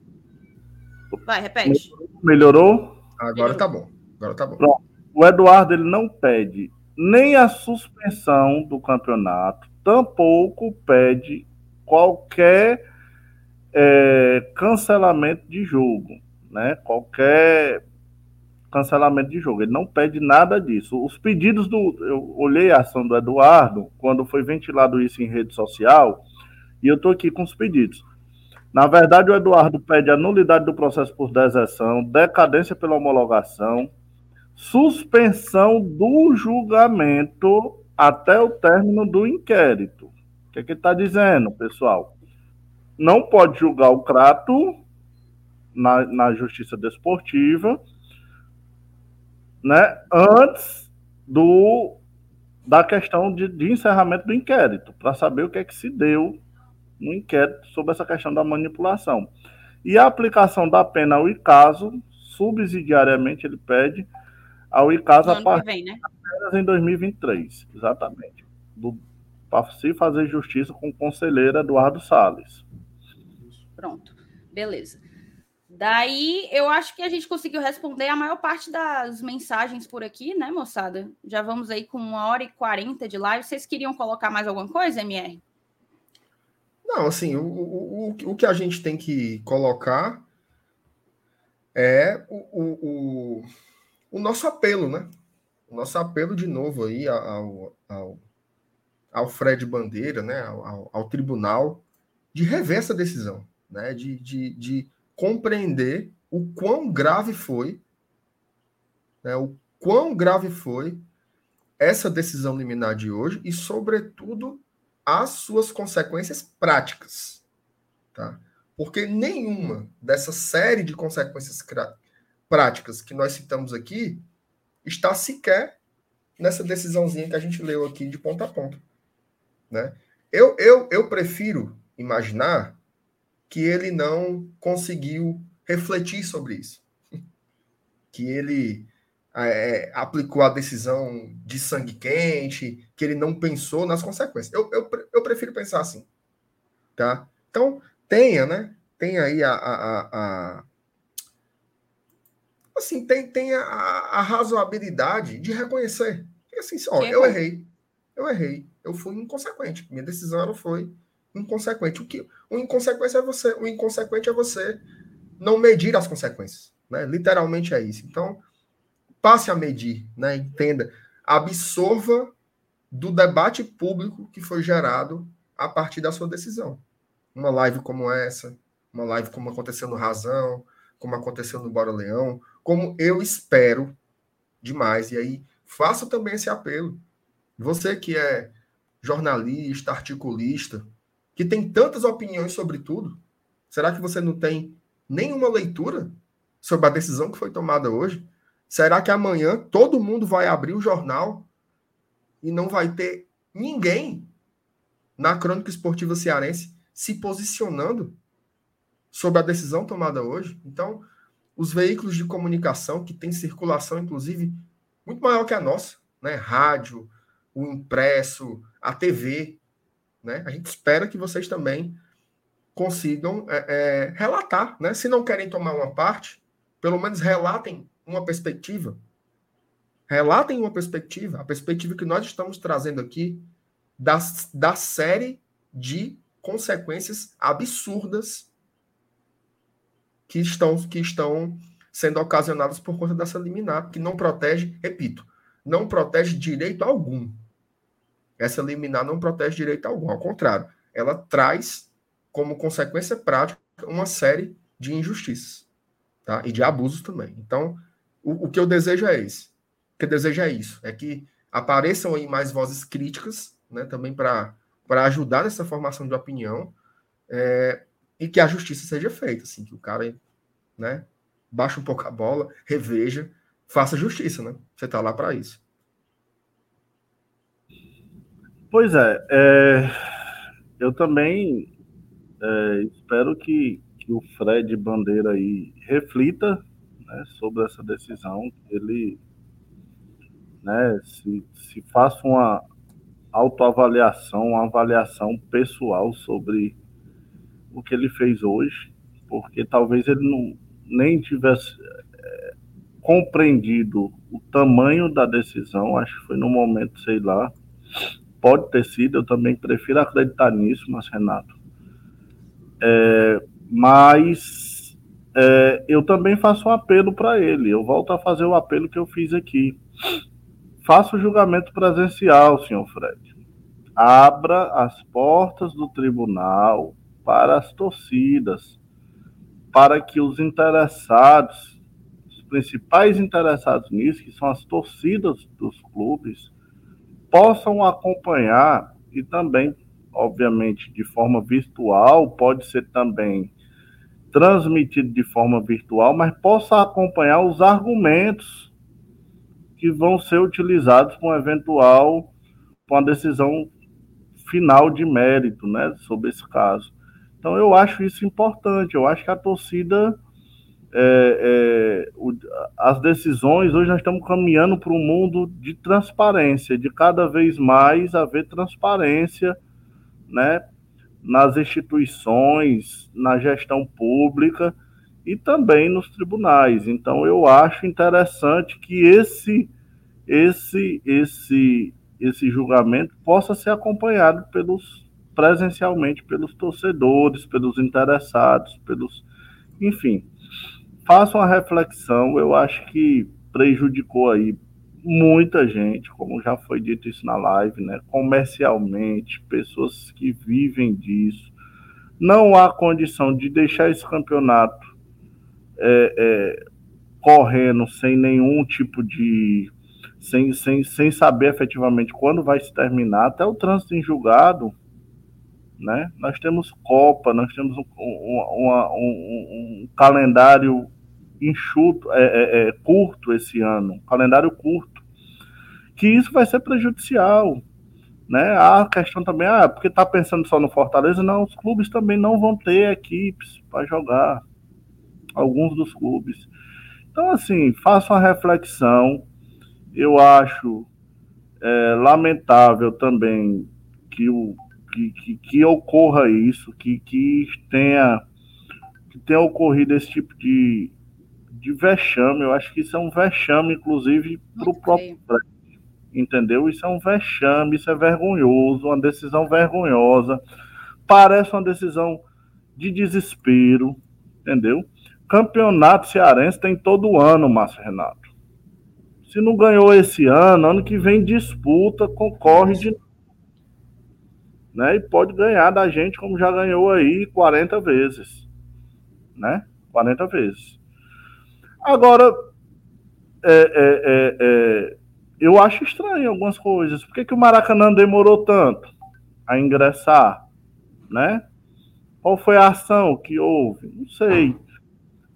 Vai, repete. Melhorou? Agora Melhorou. tá bom. Agora tá bom. Pronto. O Eduardo ele não pede nem a suspensão do campeonato, tampouco pede qualquer é, cancelamento de jogo, né? Qualquer cancelamento de jogo. Ele não pede nada disso. Os pedidos do. Eu olhei a ação do Eduardo quando foi ventilado isso em rede social e eu estou aqui com os pedidos. Na verdade, o Eduardo pede a nulidade do processo por deserção, decadência pela homologação, suspensão do julgamento até o término do inquérito. O que, é que ele está dizendo, pessoal? Não pode julgar o Crato na, na justiça desportiva né, antes do da questão de, de encerramento do inquérito, para saber o que é que se deu no inquérito sobre essa questão da manipulação. E a aplicação da pena ao ICASO, subsidiariamente, ele pede ao ICASO a partir vem, né? em 2023, exatamente. Para se fazer justiça com o conselheiro Eduardo Salles. Pronto, beleza. Daí eu acho que a gente conseguiu responder a maior parte das mensagens por aqui, né, moçada? Já vamos aí com uma hora e quarenta de live. Vocês queriam colocar mais alguma coisa, MR? Não, assim, o, o, o, que a gente tem que colocar é o, o, o, nosso apelo, né? O nosso apelo de novo aí ao, ao, ao Fred Bandeira, né? Ao, ao, tribunal, de rever essa decisão, né? De, de, de compreender o quão grave foi, né? O quão grave foi essa decisão liminar de hoje e, sobretudo, as suas consequências práticas. Tá? Porque nenhuma dessa série de consequências práticas que nós citamos aqui está sequer nessa decisãozinha que a gente leu aqui de ponta a ponta. Né? Eu, eu, eu prefiro imaginar que ele não conseguiu refletir sobre isso. [LAUGHS] Que ele é, aplicou a decisão de sangue quente, que ele não pensou nas consequências. Eu, eu, eu prefiro pensar assim. Tá? Então, tenha, né? Tenha aí a. a, a assim, tem, tem a, a, razoabilidade de reconhecer. E assim, ó, eu errei. Eu errei. Eu fui inconsequente. Minha decisão ela foi inconsequente. O que o inconsequente é você, o inconsequente é você não medir as consequências, né? Literalmente é isso. Então, passe a medir, né? Entenda, absorva do debate público que foi gerado a partir da sua decisão. Uma live como essa, uma live como aconteceu no Razão, como aconteceu no Bora Leão, como eu espero demais. E aí, faça também esse apelo. Você que é jornalista, articulista, que tem tantas opiniões sobre tudo, será que você não tem nenhuma leitura sobre a decisão que foi tomada hoje? Será que amanhã todo mundo vai abrir o jornal e não vai ter ninguém na crônica esportiva cearense se posicionando sobre a decisão tomada hoje? Então, os veículos de comunicação que têm circulação, inclusive, muito maior que a nossa, né? Rádio, o impresso, a TV, né? A gente espera que vocês também consigam é, é, relatar, né? Se não querem tomar uma parte, pelo menos relatem uma perspectiva. Relatem uma perspectiva, a perspectiva que nós estamos trazendo aqui da, da série de consequências absurdas que estão, que estão sendo ocasionadas por conta dessa liminar, que não protege, repito, não protege direito algum. Essa liminar não protege direito algum, ao contrário, ela traz como consequência prática uma série de injustiças tá? e de abusos também. Então, o, o que eu desejo é esse. O que eu desejo é isso, é que apareçam aí mais vozes críticas, né, também para ajudar nessa formação de opinião, é, e que a justiça seja feita, assim, que o cara, né, baixe um pouco a bola, reveja, faça justiça, né? Você está lá para isso. Pois é, é eu também é, espero que, que o Fred Bandeira aí reflita né, sobre essa decisão, ele né, se, se faça uma autoavaliação, uma avaliação pessoal sobre o que ele fez hoje, porque talvez ele não nem tivesse é, compreendido o tamanho da decisão, acho que foi no momento, sei lá, pode ter sido, eu também prefiro acreditar nisso, mas Renato. É, mas é, eu também faço um apelo para ele, eu volto a fazer o apelo que eu fiz aqui. Faça o julgamento presencial, senhor Fred. Abra as portas do tribunal para as torcidas, para que os interessados, os principais interessados nisso, que são as torcidas dos clubes, possam acompanhar e também, obviamente, de forma virtual, pode ser também transmitido de forma virtual, mas possa acompanhar os argumentos que vão ser utilizados com eventual com a decisão final de mérito, né, sobre esse caso. Então eu acho isso importante. Eu acho que a torcida é, é, o, as decisões, hoje nós estamos caminhando para um mundo de transparência, de cada vez mais haver transparência né, nas instituições, na gestão pública e também nos tribunais. Então eu acho interessante que esse esse esse esse julgamento possa ser acompanhado pelos presencialmente pelos torcedores, pelos interessados, pelos enfim, faça uma reflexão, eu acho que prejudicou aí muita gente, como já foi dito isso na live, né? Comercialmente, pessoas que vivem disso. Não há condição de deixar esse campeonato é, é, correndo sem nenhum tipo de. Sem, sem, sem saber efetivamente quando vai se terminar, até o trânsito em julgado, né? Nós temos Copa, nós temos um, um, um, um calendário enxuto, é, é, é, curto esse ano, calendário curto, que isso vai ser prejudicial. Né? A questão também, ah, porque está pensando só no Fortaleza, não, os clubes também não vão ter equipes para jogar, alguns dos clubes. Então, assim, faça uma reflexão. Eu acho é, lamentável também que, o, que, que, que ocorra isso, que, que tenha que tenha ocorrido esse tipo de, de vexame. Eu acho que isso é um vexame, inclusive, para o próprio Entendeu? Isso é um vexame, isso é vergonhoso, uma decisão vergonhosa. Parece uma decisão de desespero, entendeu? Campeonato cearense tem todo ano, Márcio Renato. Se não ganhou esse ano, ano que vem disputa, concorre de né? E pode ganhar da gente como já ganhou aí 40 vezes, né? 40 vezes. Agora, é, é, é, é, eu acho estranho algumas coisas. Por que, que o Maracanã demorou tanto a ingressar? Né? Qual foi a ação que houve? Não sei.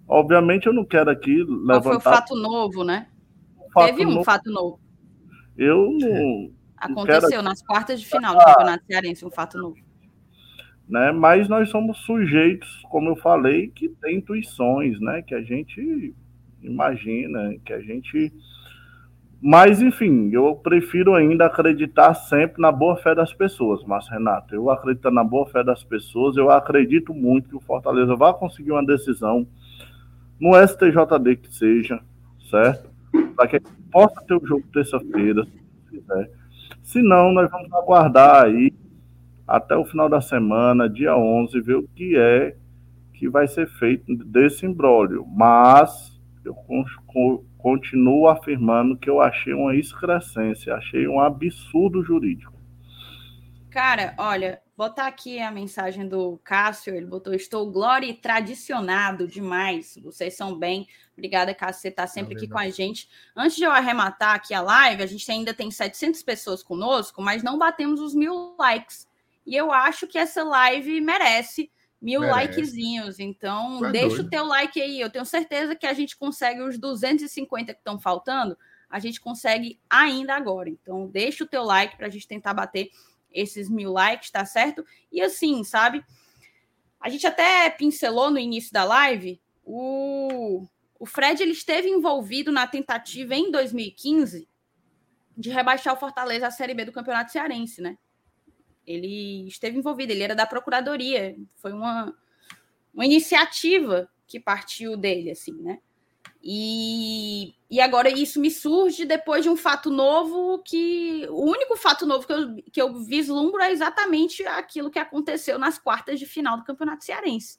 Obviamente eu não quero aqui levantar... Qual foi o fato novo, né? Fato Teve um novo. fato novo. Eu não... Aconteceu quero... nas quartas de final do ah, Campeonato Cearense, um fato novo né? Mas nós somos sujeitos, como eu falei, que tem intuições, né? Que a gente imagina, que a gente. Mas, enfim, eu prefiro ainda acreditar sempre na boa fé das pessoas, mas Renato, eu acredito na boa fé das pessoas, eu acredito muito que o Fortaleza vai conseguir uma decisão no STJD que seja, certo? Para que possa ter o jogo terça-feira, se quiser. Se não, nós vamos aguardar aí até o final da semana, dia 11, ver o que é que vai ser feito desse imbróglio. Mas eu continuo afirmando que eu achei uma excrescência, achei um absurdo jurídico. Cara, olha, botar aqui a mensagem do Cássio, ele botou: Estou glória e tradicionado demais. Vocês são bem. Obrigada, Cássio, você está sempre aqui com a gente. Antes de eu arrematar aqui a live, a gente ainda tem 700 pessoas conosco, mas não batemos os mil likes. E eu acho que essa live merece mil merece. likezinhos. Então, é deixa doido. o teu like aí. Eu tenho certeza que a gente consegue os 250 que estão faltando. A gente consegue ainda agora. Então, deixa o teu like para a gente tentar bater esses mil likes, tá certo? E assim, sabe? A gente até pincelou no início da live, o, o Fred ele esteve envolvido na tentativa em 2015 de rebaixar o Fortaleza à Série B do Campeonato Cearense, né? Ele esteve envolvido, ele era da Procuradoria, foi uma, uma iniciativa que partiu dele, assim, né? E, e agora isso me surge depois de um fato novo que. O único fato novo que eu, que eu vislumbro é exatamente aquilo que aconteceu nas quartas de final do Campeonato Cearense.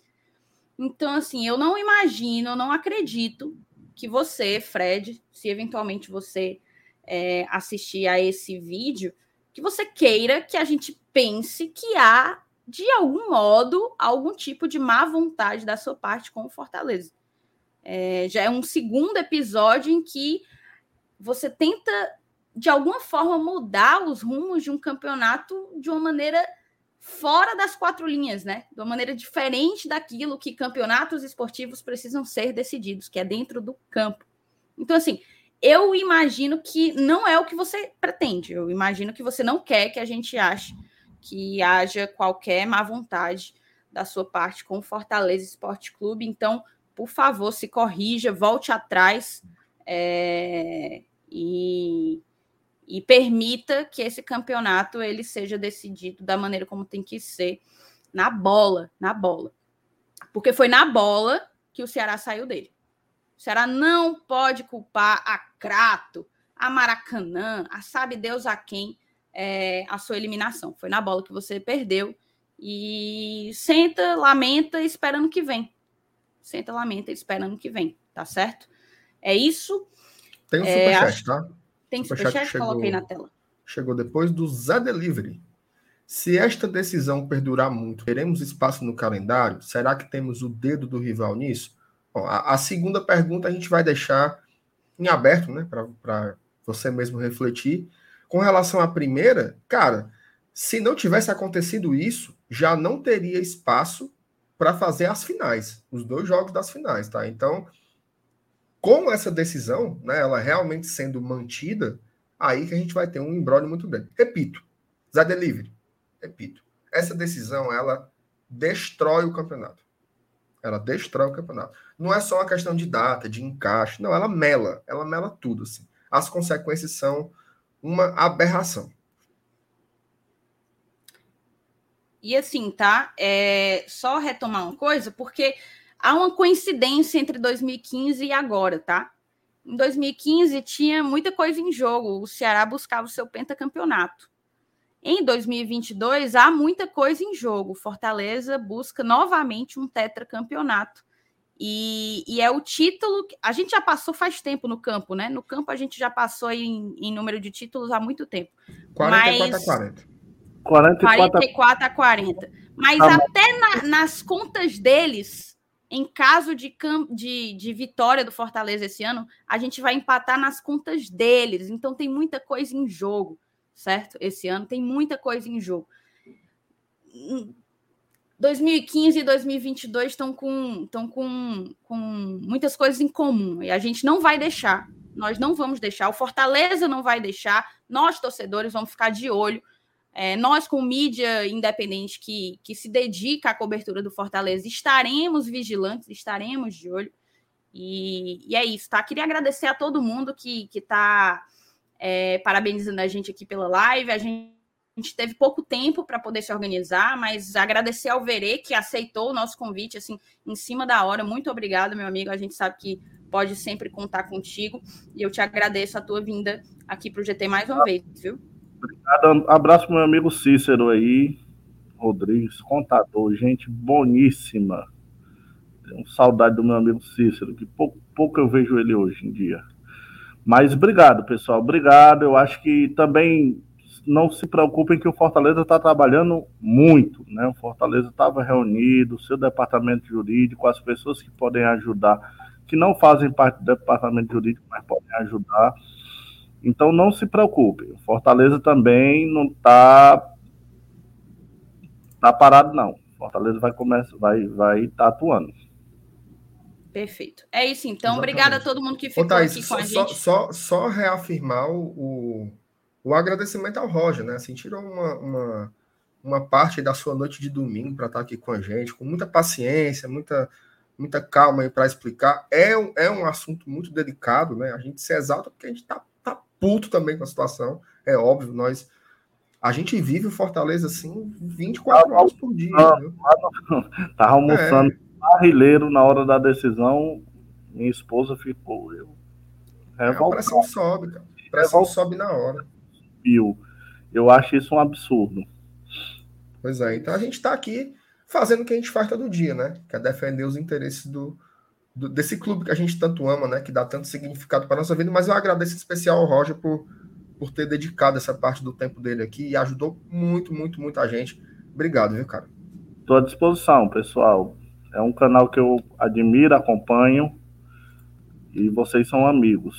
Então, assim, eu não imagino, eu não acredito que você, Fred, se eventualmente você é, assistir a esse vídeo, que você queira que a gente pense que há, de algum modo, algum tipo de má vontade da sua parte com o Fortaleza. É, já é um segundo episódio em que você tenta, de alguma forma, mudar os rumos de um campeonato de uma maneira fora das quatro linhas, né? De uma maneira diferente daquilo que campeonatos esportivos precisam ser decididos, que é dentro do campo. Então, assim, eu imagino que não é o que você pretende. Eu imagino que você não quer que a gente ache que haja qualquer má vontade da sua parte com o Fortaleza Esporte Clube. Então, por favor, se corrija, volte atrás é, e, e permita que esse campeonato ele seja decidido da maneira como tem que ser, na bola, na bola. Porque foi na bola que o Ceará saiu dele. O Ceará não pode culpar a Crato, a Maracanã, a sabe Deus a quem é, a sua eliminação. Foi na bola que você perdeu e senta, lamenta, esperando que vem senta, lamenta, esperando que vem, tá certo? É isso. Tem um é, superchat, acho... tá? Tem superchat, super chegou, coloquei na tela. Chegou depois do Zé Delivery. Se esta decisão perdurar muito, teremos espaço no calendário? Será que temos o dedo do rival nisso? Bom, a, a segunda pergunta a gente vai deixar em aberto, né, para você mesmo refletir. Com relação à primeira, cara, se não tivesse acontecido isso, já não teria espaço para fazer as finais, os dois jogos das finais, tá? Então, com essa decisão, né, ela realmente sendo mantida, aí que a gente vai ter um embrólio muito grande. Repito, Zé Delivery, repito, essa decisão, ela destrói o campeonato. Ela destrói o campeonato. Não é só uma questão de data, de encaixe, não, ela mela, ela mela tudo, assim. As consequências são uma aberração. E assim, tá? É, só retomar uma coisa, porque há uma coincidência entre 2015 e agora, tá? Em 2015 tinha muita coisa em jogo, o Ceará buscava o seu pentacampeonato. Em 2022 há muita coisa em jogo. Fortaleza busca novamente um tetracampeonato. E, e é o título. A gente já passou faz tempo no campo, né? No campo a gente já passou em, em número de títulos há muito tempo. 44 mas, a 40. 44, 44 a 40. Mas ah, até na, nas contas deles, em caso de, de, de vitória do Fortaleza esse ano, a gente vai empatar nas contas deles. Então tem muita coisa em jogo, certo? Esse ano tem muita coisa em jogo. 2015 e 2022 estão com, estão com, com muitas coisas em comum e a gente não vai deixar. Nós não vamos deixar. O Fortaleza não vai deixar. Nós, torcedores, vamos ficar de olho é, nós, com mídia independente que, que se dedica à cobertura do Fortaleza, estaremos vigilantes, estaremos de olho. E, e é isso, tá? Queria agradecer a todo mundo que está é, parabenizando a gente aqui pela live. A gente, a gente teve pouco tempo para poder se organizar, mas agradecer ao Verê, que aceitou o nosso convite assim, em cima da hora. Muito obrigado, meu amigo. A gente sabe que pode sempre contar contigo. E eu te agradeço a tua vinda aqui para o GT mais uma vez, viu? Obrigado. Abraço meu amigo Cícero aí. Rodrigues, contador, gente boníssima. Tenho saudade do meu amigo Cícero, que pouco, pouco eu vejo ele hoje em dia. Mas obrigado, pessoal. Obrigado. Eu acho que também não se preocupem que o Fortaleza está trabalhando muito, né? O Fortaleza estava reunido, o seu departamento jurídico, as pessoas que podem ajudar, que não fazem parte do departamento jurídico, mas podem ajudar. Então não se preocupem. O Fortaleza também não está tá parado não. Fortaleza vai começar, vai, vai estar tá atuando. Perfeito. É isso então. Exatamente. Obrigada a todo mundo que ficou Ô, Thaís, aqui com só, a gente. Só, só reafirmar o, o agradecimento ao Roger, né? Assim, tirou uma, uma, uma parte da sua noite de domingo para estar tá aqui com a gente, com muita paciência, muita, muita calma aí para explicar. É, um, é um assunto muito delicado, né? A gente se exalta porque a gente tá, tá puto também com a situação. É óbvio, nós. A gente vive o Fortaleza assim 24 horas por dia. Tá, tá almoçando é barrileiro na hora da decisão, minha esposa ficou. Eu, é, a pressão sobe, cara. A pressão sobe na hora. Eu, eu acho isso um absurdo. Pois é, então a gente está aqui fazendo o que a gente faz todo dia, né? Que é defender os interesses do, do, desse clube que a gente tanto ama, né? Que dá tanto significado para nossa vida. Mas eu agradeço em especial ao Roger por, por ter dedicado essa parte do tempo dele aqui e ajudou muito, muito, muita gente. Obrigado, viu, cara? Estou à disposição, pessoal. É um canal que eu admiro, acompanho. E vocês são amigos.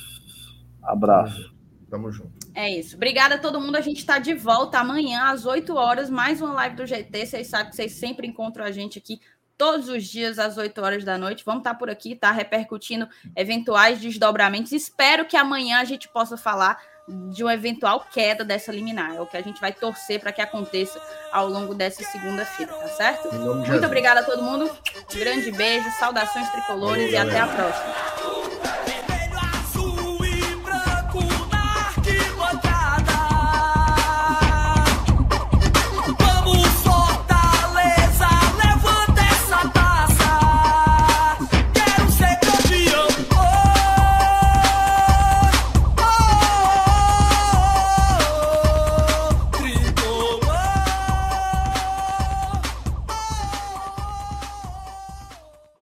Abraço. Tamo junto. É isso. Obrigada a todo mundo. A gente está de volta amanhã às 8 horas, mais uma live do GT. Vocês sabem que vocês sempre encontram a gente aqui todos os dias às 8 horas da noite. Vamos estar tá por aqui, tá? Repercutindo eventuais desdobramentos. Espero que amanhã a gente possa falar de uma eventual queda dessa liminar. É o que a gente vai torcer para que aconteça ao longo dessa segunda-feira, tá certo? Muito obrigada a todo mundo. Um grande beijo, saudações tricolores Valeu, e galera. até a próxima.